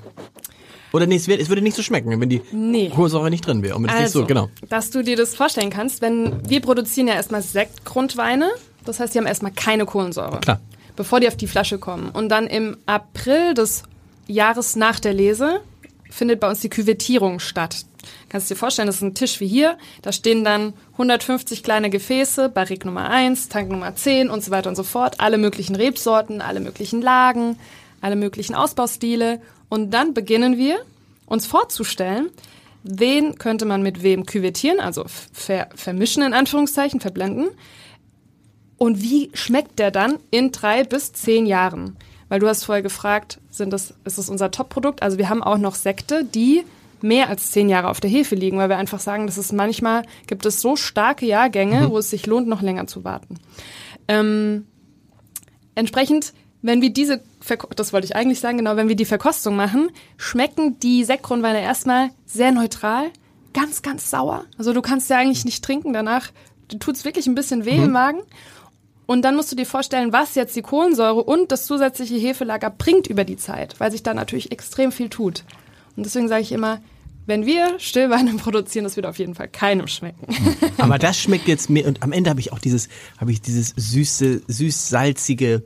Oder nee, es, wär, es würde nicht so schmecken, wenn die Nee. Kohlensäure nicht drin wäre. Und wenn es nicht Also, so, genau. dass du dir das vorstellen kannst, wenn wir produzieren ja erstmal Sektgrundweine, das heißt, die haben erstmal keine Kohlensäure. Klar. Bevor die auf die Flasche kommen. Und dann im April des Jahres nach der Lese findet bei uns die Küvettierung statt. Kannst dir vorstellen, das ist ein Tisch wie hier, da stehen dann 150 kleine Gefäße, Barrique Nummer 1, Tank Nummer 10 und so weiter und so fort, alle möglichen Rebsorten, alle möglichen Lagen, alle möglichen Ausbaustile und dann beginnen wir uns vorzustellen, wen könnte man mit wem küvettieren, also ver vermischen in Anführungszeichen, verblenden. Und wie schmeckt der dann in drei bis zehn Jahren? Weil du hast vorher gefragt, sind das, ist das unser Top-Produkt? Also wir haben auch noch Sekte, die mehr als zehn Jahre auf der Hefe liegen, weil wir einfach sagen, dass es manchmal gibt es so starke Jahrgänge, wo es sich lohnt, noch länger zu warten. Ähm, entsprechend, wenn wir diese, Verko das wollte ich eigentlich sagen, genau, wenn wir die Verkostung machen, schmecken die Sektgrundweine erstmal sehr neutral, ganz, ganz sauer. Also du kannst ja eigentlich nicht trinken danach. Tut es wirklich ein bisschen weh im Magen. Und dann musst du dir vorstellen, was jetzt die Kohlensäure und das zusätzliche Hefelager bringt über die Zeit, weil sich da natürlich extrem viel tut. Und deswegen sage ich immer, wenn wir Stillweine [LAUGHS] produzieren, das wird auf jeden Fall keinem schmecken. [LAUGHS] Aber das schmeckt jetzt mir und am Ende habe ich auch dieses, habe ich dieses süße, süß-salzige,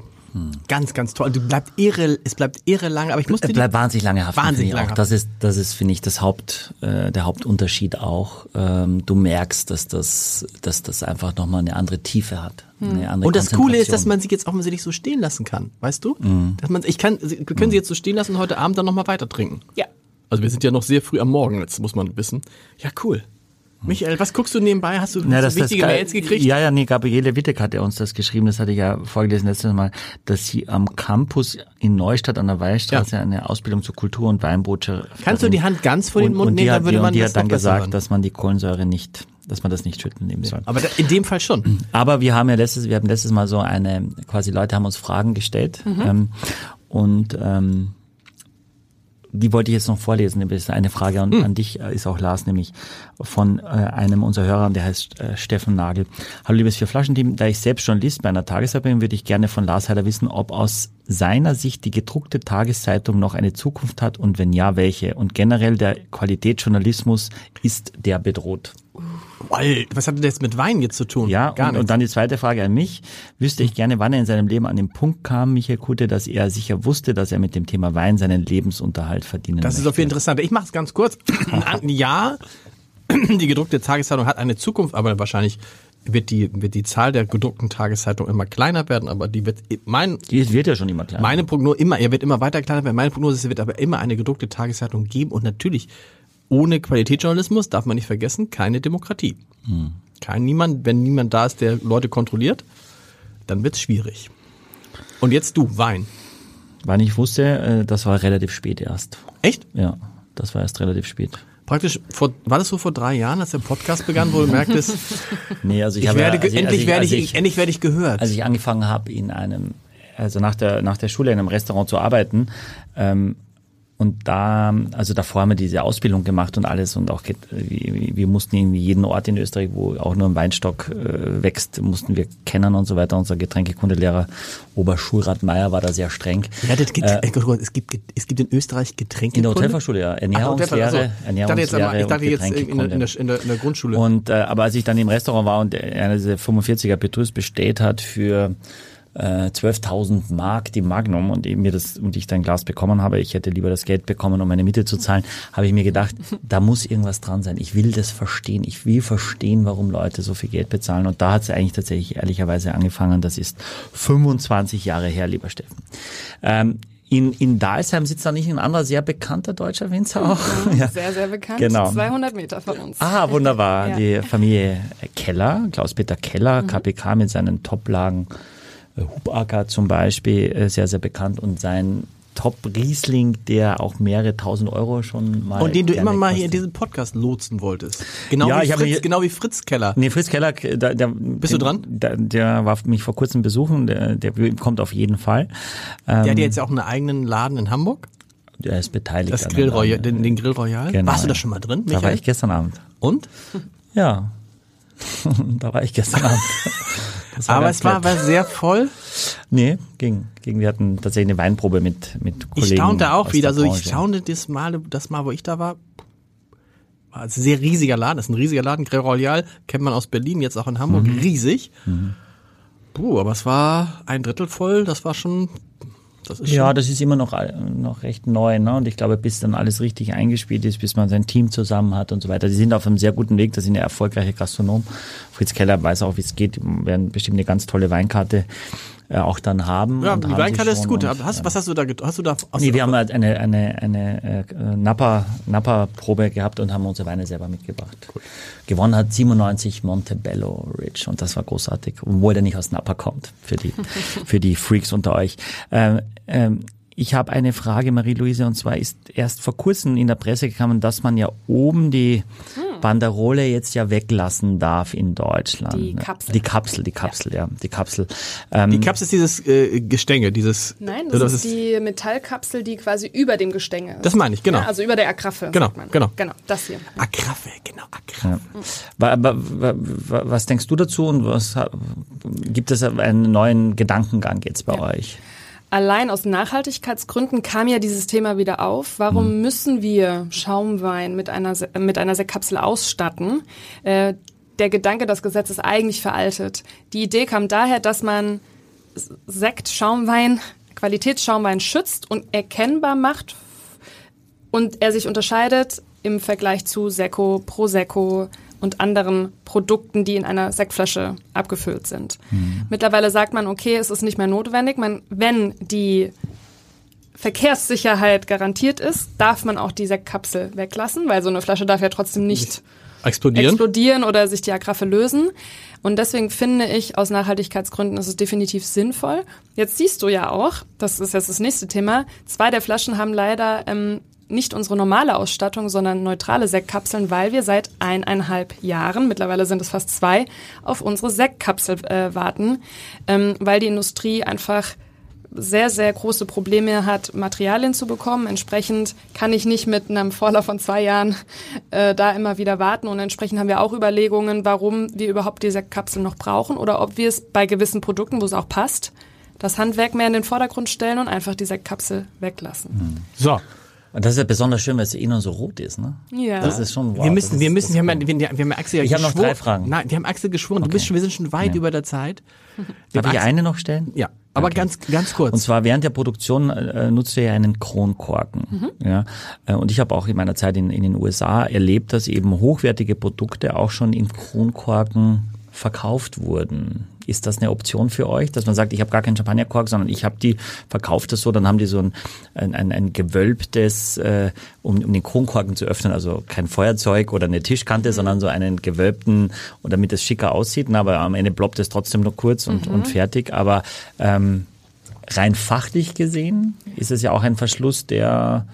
ganz, ganz toll. Du bleibt irre, es bleibt irre lange, aber ich musste Es bleibt wahnsinnig lange haften. Wahnsinnig lange auch. Das ist, das ist, finde ich, das Haupt, äh, der Hauptunterschied auch. Ähm, du merkst, dass das, dass das einfach nochmal eine andere Tiefe hat. Eine andere Und das Coole ist, dass man sie jetzt offensichtlich so stehen lassen kann, weißt du? Dass man, ich kann, wir können sie jetzt so stehen lassen und heute Abend dann nochmal weiter trinken. ja. Also wir sind ja noch sehr früh am Morgen, jetzt muss man wissen. Ja, cool. Michael, was guckst du nebenbei? Hast du Ja, hast das, du das, wichtige Mails gekriegt? Ja, ja, nee, Gabriele Wittek hat ja uns das geschrieben, das hatte ich ja vorgelesen letztes Mal, dass sie am Campus in Neustadt an der Weinstraße eine Ausbildung zur Kultur- und Weinbotschafterin. Kannst du die Hand ganz vor den und, Mund und nehmen, hat, dann würde die, man und die das hat dann gesagt, hören. dass man die Kohlensäure nicht, dass man das nicht schütteln nehmen soll. Aber in dem Fall schon. Aber wir haben ja letztes, wir haben letztes Mal so eine, quasi Leute haben uns Fragen gestellt ähm, und ähm, die wollte ich jetzt noch vorlesen. Das ist eine Frage an, an dich, äh, ist auch Lars, nämlich von äh, einem unserer Hörer, der heißt äh, Steffen Nagel. Hallo liebes Vier-Flaschen-Team, da ich selbst Journalist bei einer Tageszeitung bin, würde ich gerne von Lars Heider wissen, ob aus seiner Sicht die gedruckte Tageszeitung noch eine Zukunft hat und wenn ja, welche? Und generell der Qualitätsjournalismus ist der bedroht. Weil, was hat das jetzt mit Wein jetzt zu tun? Ja, gar und, nichts. und dann die zweite Frage an mich. Wüsste ich gerne, wann er in seinem Leben an den Punkt kam, Michael Kute, dass er sicher wusste, dass er mit dem Thema Wein seinen Lebensunterhalt verdienen Das ist möchte. auf jeden Fall interessant. Ich mache es ganz kurz. ja, die gedruckte Tageszeitung hat eine Zukunft, aber wahrscheinlich wird die, wird die Zahl der gedruckten Tageszeitungen immer kleiner werden, aber die wird, mein, Die wird ja schon immer kleiner. meine Prognose immer, er wird immer weiter kleiner werden. Meine Prognose ist, es wird aber immer eine gedruckte Tageszeitung geben und natürlich ohne Qualitätsjournalismus darf man nicht vergessen, keine Demokratie. Kein niemand, wenn niemand da ist, der Leute kontrolliert, dann wird's schwierig. Und jetzt du, Wein. Wann ich wusste, äh, das war relativ spät erst. Echt? Ja, das war erst relativ spät. Praktisch vor, war das so vor drei Jahren, als der Podcast begann, wo du merktest, [LAUGHS] Nee, also ich, ich habe werde, ge- also, endlich also, werde ich, endlich werde ich gehört. als ich angefangen habe in einem, also nach der nach der Schule in einem Restaurant zu arbeiten, ähm, und da, also davor haben wir diese Ausbildung gemacht und alles und auch wir, mussten irgendwie jeden Ort in Österreich, wo auch nur ein Weinstock äh, wächst, mussten wir kennen und so weiter. Unser Getränkekundelehrer Oberschulrat Meier war da sehr streng. Ihr hattet Get äh, es, gibt, es gibt in Österreich Getränke. In der Hotelfachschule, ja. Ernährungslehre, also, ich dachte jetzt, Ernährungslehre aber, ich dachte jetzt in, in, der, in, der, in der Grundschule. Und äh, aber als ich dann im Restaurant war und einer dieser 45er Petrus bestellt hat für äh, 12.000 Mark die Magnum und eben mir das und ich dann Glas bekommen habe, ich hätte lieber das Geld bekommen, um meine Miete zu zahlen, habe ich mir gedacht, [LAUGHS] da muss irgendwas dran sein. Ich will das verstehen. Ich will verstehen, warum Leute so viel Geld bezahlen. Und da hat es eigentlich tatsächlich ehrlicherweise angefangen. Das ist 25 Jahre her, lieber Steffen. Ähm, in, in Dalsheim sitzt da nicht ein anderer sehr bekannter deutscher Winzer auch. [LAUGHS] Ja. Sehr, sehr bekannt. Genau. 200 Meter von uns. Ah, wunderbar. [LAUGHS] Ja. Die Familie Keller, Klaus-Peter Keller, KPK mit seinen Toplagen, äh, Hubacker zum Beispiel, äh, sehr, sehr bekannt und sein Top-Riesling, der auch mehrere tausend Euro schon mal. und den du immer mal hier in diesem Podcast lotsen wolltest. Genau, Ja, wie, Fritz, mir- genau wie Fritz Keller. Nee, Fritz Keller, der, der, Bist du dran? Der, der war mich vor kurzem besuchen, der, der kommt auf jeden Fall. Ähm, Der hat jetzt ja auch einen eigenen Laden in Hamburg. der ist beteiligt. Das Grill Royal, den, den Grill Royal. Genau, Warst du da schon mal drin, Da war Michael? ich gestern Abend. Und? Ja. [LAUGHS] da war ich gestern Abend. [LAUGHS] War Aber es war, war sehr voll. [LAUGHS] Nee, ging, ging. Wir hatten tatsächlich eine Weinprobe mit, mit Kollegen. Ich staunte auch wieder. der Also ich staunte das Mal, das Mal, wo ich da war. War ein sehr riesiger Laden. Das ist ein riesiger Laden. Grey Royal kennt man aus Berlin, jetzt auch in Hamburg. Mhm. Riesig. Puh, aber es war ein Drittel voll. Das war schon. Das Ja, das ist immer noch, noch recht neu, ne? Und ich glaube, bis dann alles richtig eingespielt ist, bis man sein Team zusammen hat und so weiter. Die sind auf einem sehr guten Weg, das sind ja erfolgreiche Gastronomen. Fritz Keller weiß auch, wie es geht, die werden bestimmt eine ganz tolle Weinkarte äh, auch dann haben. ja, und die sie ist gut. und, Hast, äh, was hast du da? Hast du da? Hast Nee, du wir haben halt eine, eine, eine äh, Napa, Napa-Probe gehabt und haben unsere Weine selber mitgebracht. Gewonnen hat 97 Montebello Ridge und das war großartig, obwohl der nicht aus Napa kommt, für die, [LAUGHS] für die Freaks unter euch. Ähm, ähm, ich habe eine Frage, Marie-Louise, und zwar ist erst vor kurzem in der Presse gekommen, dass man ja oben die Banderole jetzt ja weglassen darf in Deutschland. Die? Kapsel. Die Kapsel, die Kapsel, ja, die Kapsel. Ähm, die Kapsel ist dieses äh, Gestänge, dieses. Nein, oder das was ist die Metallkapsel, die quasi über dem Gestänge ist. Das meine ich, genau. Ja, also über der Agraffe, Genau, sagt man. genau. Genau, das hier. Agraffe, genau, Agraffe. Wa- Was denkst du dazu und was ha- gibt es einen neuen Gedankengang jetzt bei euch? Allein aus Nachhaltigkeitsgründen kam ja dieses Thema wieder auf. Warum müssen wir Schaumwein mit einer, mit einer Sektkapsel ausstatten? Äh, der Gedanke, das Gesetz ist eigentlich veraltet. Die Idee kam daher, dass man Sekt, Schaumwein, Qualitätsschaumwein schützt und erkennbar macht und er sich unterscheidet im Vergleich zu Secco, Prosecco und anderen Produkten, die in einer Sektflasche abgefüllt sind. Mittlerweile sagt man, okay, es ist nicht mehr notwendig. Man, wenn die Verkehrssicherheit garantiert ist, darf man auch die Sektkapsel weglassen, weil so eine Flasche darf ja trotzdem nicht Explodieren. explodieren oder sich die Agraffe lösen. Und deswegen finde ich, aus Nachhaltigkeitsgründen ist es definitiv sinnvoll. Jetzt siehst du ja auch, das ist jetzt das nächste Thema, zwei der Flaschen haben leider ähm, nicht unsere normale Ausstattung, sondern neutrale Sektkapseln, weil wir seit eineinhalb Jahren, mittlerweile sind es fast zwei, auf unsere Sektkapsel äh, warten, ähm, weil die Industrie einfach sehr, sehr große Probleme hat, Materialien zu bekommen. Entsprechend kann ich nicht mit einem Vorlauf von zwei Jahren äh, da immer wieder warten. Und entsprechend haben wir auch Überlegungen, warum wir überhaupt die Sektkapsel noch brauchen oder ob wir es bei gewissen Produkten, wo es auch passt, das Handwerk mehr in den Vordergrund stellen und einfach die Sektkapsel weglassen. So. Und das ist ja besonders schön, weil es ja eh nur so rot ist, ne? Ja. Das ist schon wow. wir müssen, wir müssen, wir haben, ja- wir, wir haben Axel ja Ich habe noch drei Fragen. Nein, wir haben Axel geschworen. Du bist schon, wir sind schon weit Ja. über der Zeit. [LAUGHS] Darf ich eine noch stellen? Ja, aber ganz, ganz kurz. Und zwar während der Produktion äh, nutzt ihr ja einen Kronkorken. Ja? Äh, Und ich habe auch in meiner Zeit in, in den USA erlebt, dass eben hochwertige Produkte auch schon im Kronkorken verkauft wurden. Ist das eine Option für euch, dass man sagt, ich habe gar keinen Champagnerkork, sondern ich habe die, verkauft das so, dann haben die so ein, ein, ein, ein gewölbtes, äh, um, um den Kronkorken zu öffnen, also kein Feuerzeug oder eine Tischkante, sondern so einen gewölbten, und damit es schicker aussieht, na, aber am Ende ploppt es trotzdem nur kurz und, und fertig. Aber ähm, rein fachlich gesehen ist es ja auch ein Verschluss, der,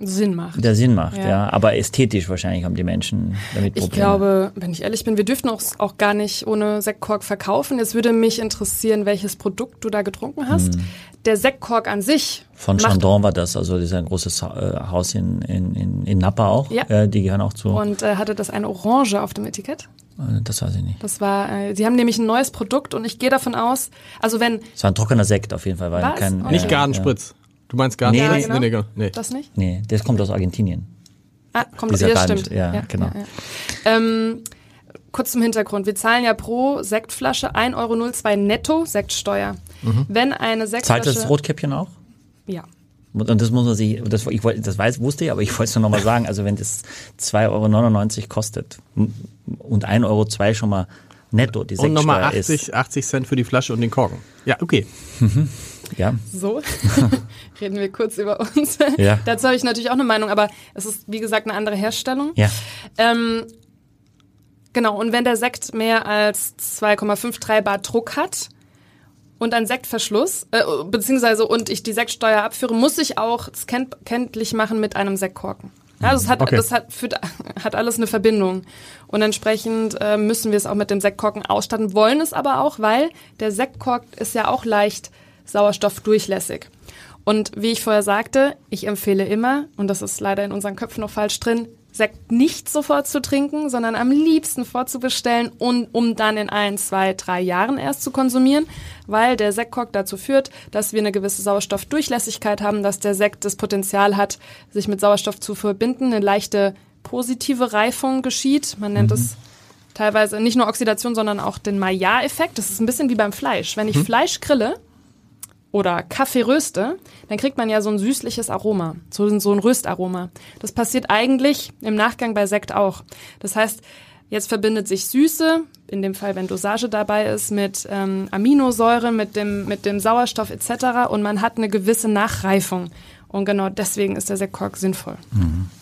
Sinn macht. der Sinn macht, ja. Ja. Aber ästhetisch wahrscheinlich haben die Menschen damit Probleme. Ich glaube, wenn ich ehrlich bin, wir dürften auch, auch gar nicht ohne Sektkork verkaufen. Jetzt würde mich interessieren, welches Produkt du da getrunken hast. Der Sektkork an sich Von Chandon war das, also das ist ein großes äh, Haus in, in, in, in Napa auch. Ja. Äh, die gehören auch zu. und äh, hatte das eine Orange auf dem Etikett. Äh, das weiß ich nicht. Das war, äh, sie haben nämlich ein neues Produkt und ich gehe davon aus, also wenn Es war ein trockener Sekt auf jeden Fall, weil kein. Oh. Nicht äh, Gardenspritz. Du meinst Garden? Nee, Ja, nee, genau. nee, nee. das nicht? Nee, das kommt aus Argentinien. Ah, kommt Dieser ja, Garden- stimmt. ja, genau. Ähm, kurz zum Hintergrund. Wir zahlen ja pro Sektflasche 1,02 Euro netto Sektsteuer. Wenn eine Zahlt Sektflasche... das Rotkäppchen auch? Ja. Und das muss man sich, das, ich wollte, das weiß, wusste ich, aber ich wollte es nur nochmal sagen. Also wenn das 2,99 Euro kostet und 1,02 Euro schon mal netto die Und nochmal Sektsteuer 80, ist. 80 Cent für die Flasche und den Korken. Ja, okay. [LAUGHS] Ja, So, [LAUGHS] reden wir kurz über uns. Ja. Dazu habe ich natürlich auch eine Meinung, aber es ist, wie gesagt, eine andere Herstellung. ja. Ähm, genau, und wenn der Sekt mehr als 2,53 Bar Druck hat und ein Sektverschluss, äh, beziehungsweise und ich die Sektsteuer abführe, muss ich auch es kennt, kenntlich machen mit einem Sektkorken. Ja, also es hat, Okay. das hat, führt, [LAUGHS] hat alles eine Verbindung. Und entsprechend äh, müssen wir es auch mit dem Sektkorken ausstatten, wollen es aber auch, weil der Sektkork ist ja auch leicht sauerstoffdurchlässig. Und wie ich vorher sagte, ich empfehle immer, und das ist leider in unseren Köpfen noch falsch drin, Sekt nicht sofort zu trinken, sondern am liebsten vorzubestellen und um dann in ein, zwei, drei Jahren erst zu konsumieren, weil der Sektkork dazu führt, dass wir eine gewisse Sauerstoffdurchlässigkeit haben, dass der Sekt das Potenzial hat, sich mit Sauerstoff zu verbinden, eine leichte positive Reifung geschieht. Man nennt es teilweise nicht nur Oxidation, sondern auch den Maillard-Effekt. Das ist ein bisschen wie beim Fleisch. Wenn ich Fleisch grille, oder Kaffee röste, dann kriegt man ja so ein süßliches Aroma, so, ein Röstaroma. Das passiert eigentlich im Nachgang bei Sekt auch. Das heißt, jetzt verbindet sich Süße, in dem Fall, wenn Dosage dabei ist, mit ähm, Aminosäure, mit dem, mit dem Sauerstoff etc. und man hat eine gewisse Nachreifung. Und genau deswegen ist der Sektkork sinnvoll.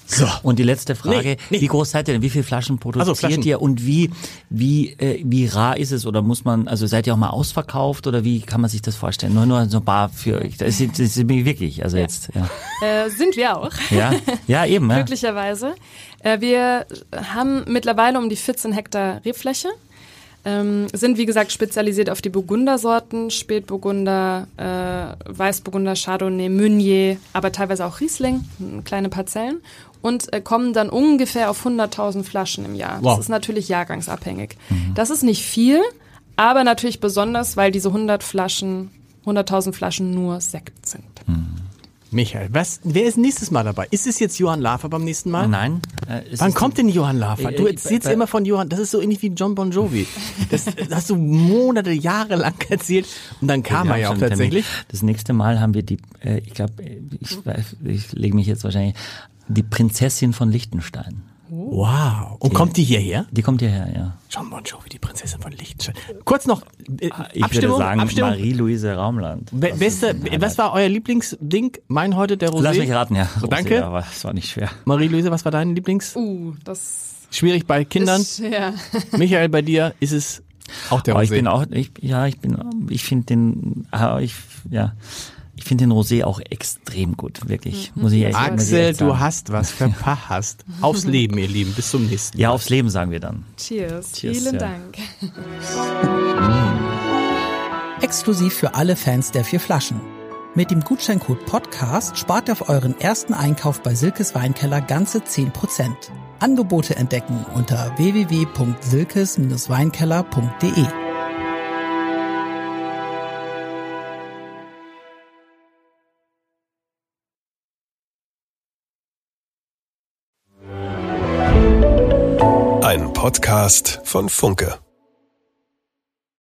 So. Und die letzte Frage, Nee, nee. wie groß seid ihr denn? Wie viele Flaschen produziert Flaschen. ihr und wie, wie, äh, wie rar ist es oder muss man, also seid ihr auch mal ausverkauft oder wie kann man sich das vorstellen? Nur, nur so ein paar für euch. Das ist, das ist wirklich, also jetzt, ja. Äh, sind wir auch. Ja, ja eben, ja. [LAUGHS] Glücklicherweise. Äh, wir haben mittlerweile um die 14 Hektar Rebfläche. Ähm, sind wie gesagt spezialisiert auf die Burgundersorten, Spätburgunder, äh, Weißburgunder, Chardonnay, Meunier, aber teilweise auch Riesling, kleine Parzellen und äh, kommen dann ungefähr auf 100.000 Flaschen im Jahr. Wow. Das ist natürlich jahrgangsabhängig. Das ist nicht viel, aber natürlich besonders, weil diese 100 Flaschen, 100.000 Flaschen nur Sekt sind. Michael, was, wer ist nächstes Mal dabei? Ist es jetzt Johann Lafer beim nächsten Mal? Nein. Äh, Wann kommt denn Johann Lafer? Du Äh, erzählst äh, immer von Johann, das ist so ähnlich wie John Bon Jovi. [LAUGHS] Das, das hast du Monate, Jahre lang erzählt und dann kam er ja auch tatsächlich. Termin. Das nächste Mal haben wir die, äh, ich glaube, ich, weiß- ich lege mich jetzt wahrscheinlich, die Prinzessin von Liechtenstein. Wow. Und kommt die hierher? Die kommt hierher, ja. John Bon Jovi, die Prinzessin von Liechtenstein. Kurz noch, äh, Ah, Ich Abstimmung, würde sagen, Abstimmung. Marie-Louise Raumland. Be- Beste, was war euer Lieblingsding? Mein heute der Rosé? Lass mich raten, ja. So, danke. Aber es war nicht schwer. Marie-Louise, was war dein Lieblings? Uh, das Schwierig bei Kindern. ist, ja. [LAUGHS] Michael, bei dir ist es auch der Aber Rosé. ich bin auch, ich, ja, ich bin, ich finde den, ah, ich, ja, ich finde den Rosé auch extrem gut, wirklich. Muss ich echt, muss ich Axel, echt sagen. du hast was verpasst. Aufs Leben, ihr Lieben. Bis zum nächsten Mal. Ja, aufs Leben sagen wir dann. Cheers. Cheers, Vielen ja. Dank. [LAUGHS] Exklusiv für alle Fans der vier Flaschen. Mit dem Gutscheincode Podcast spart ihr auf euren ersten Einkauf bei Silkes Weinkeller ganze 10%. Angebote entdecken unter www.silkes-weinkeller.de. Podcast von Funke.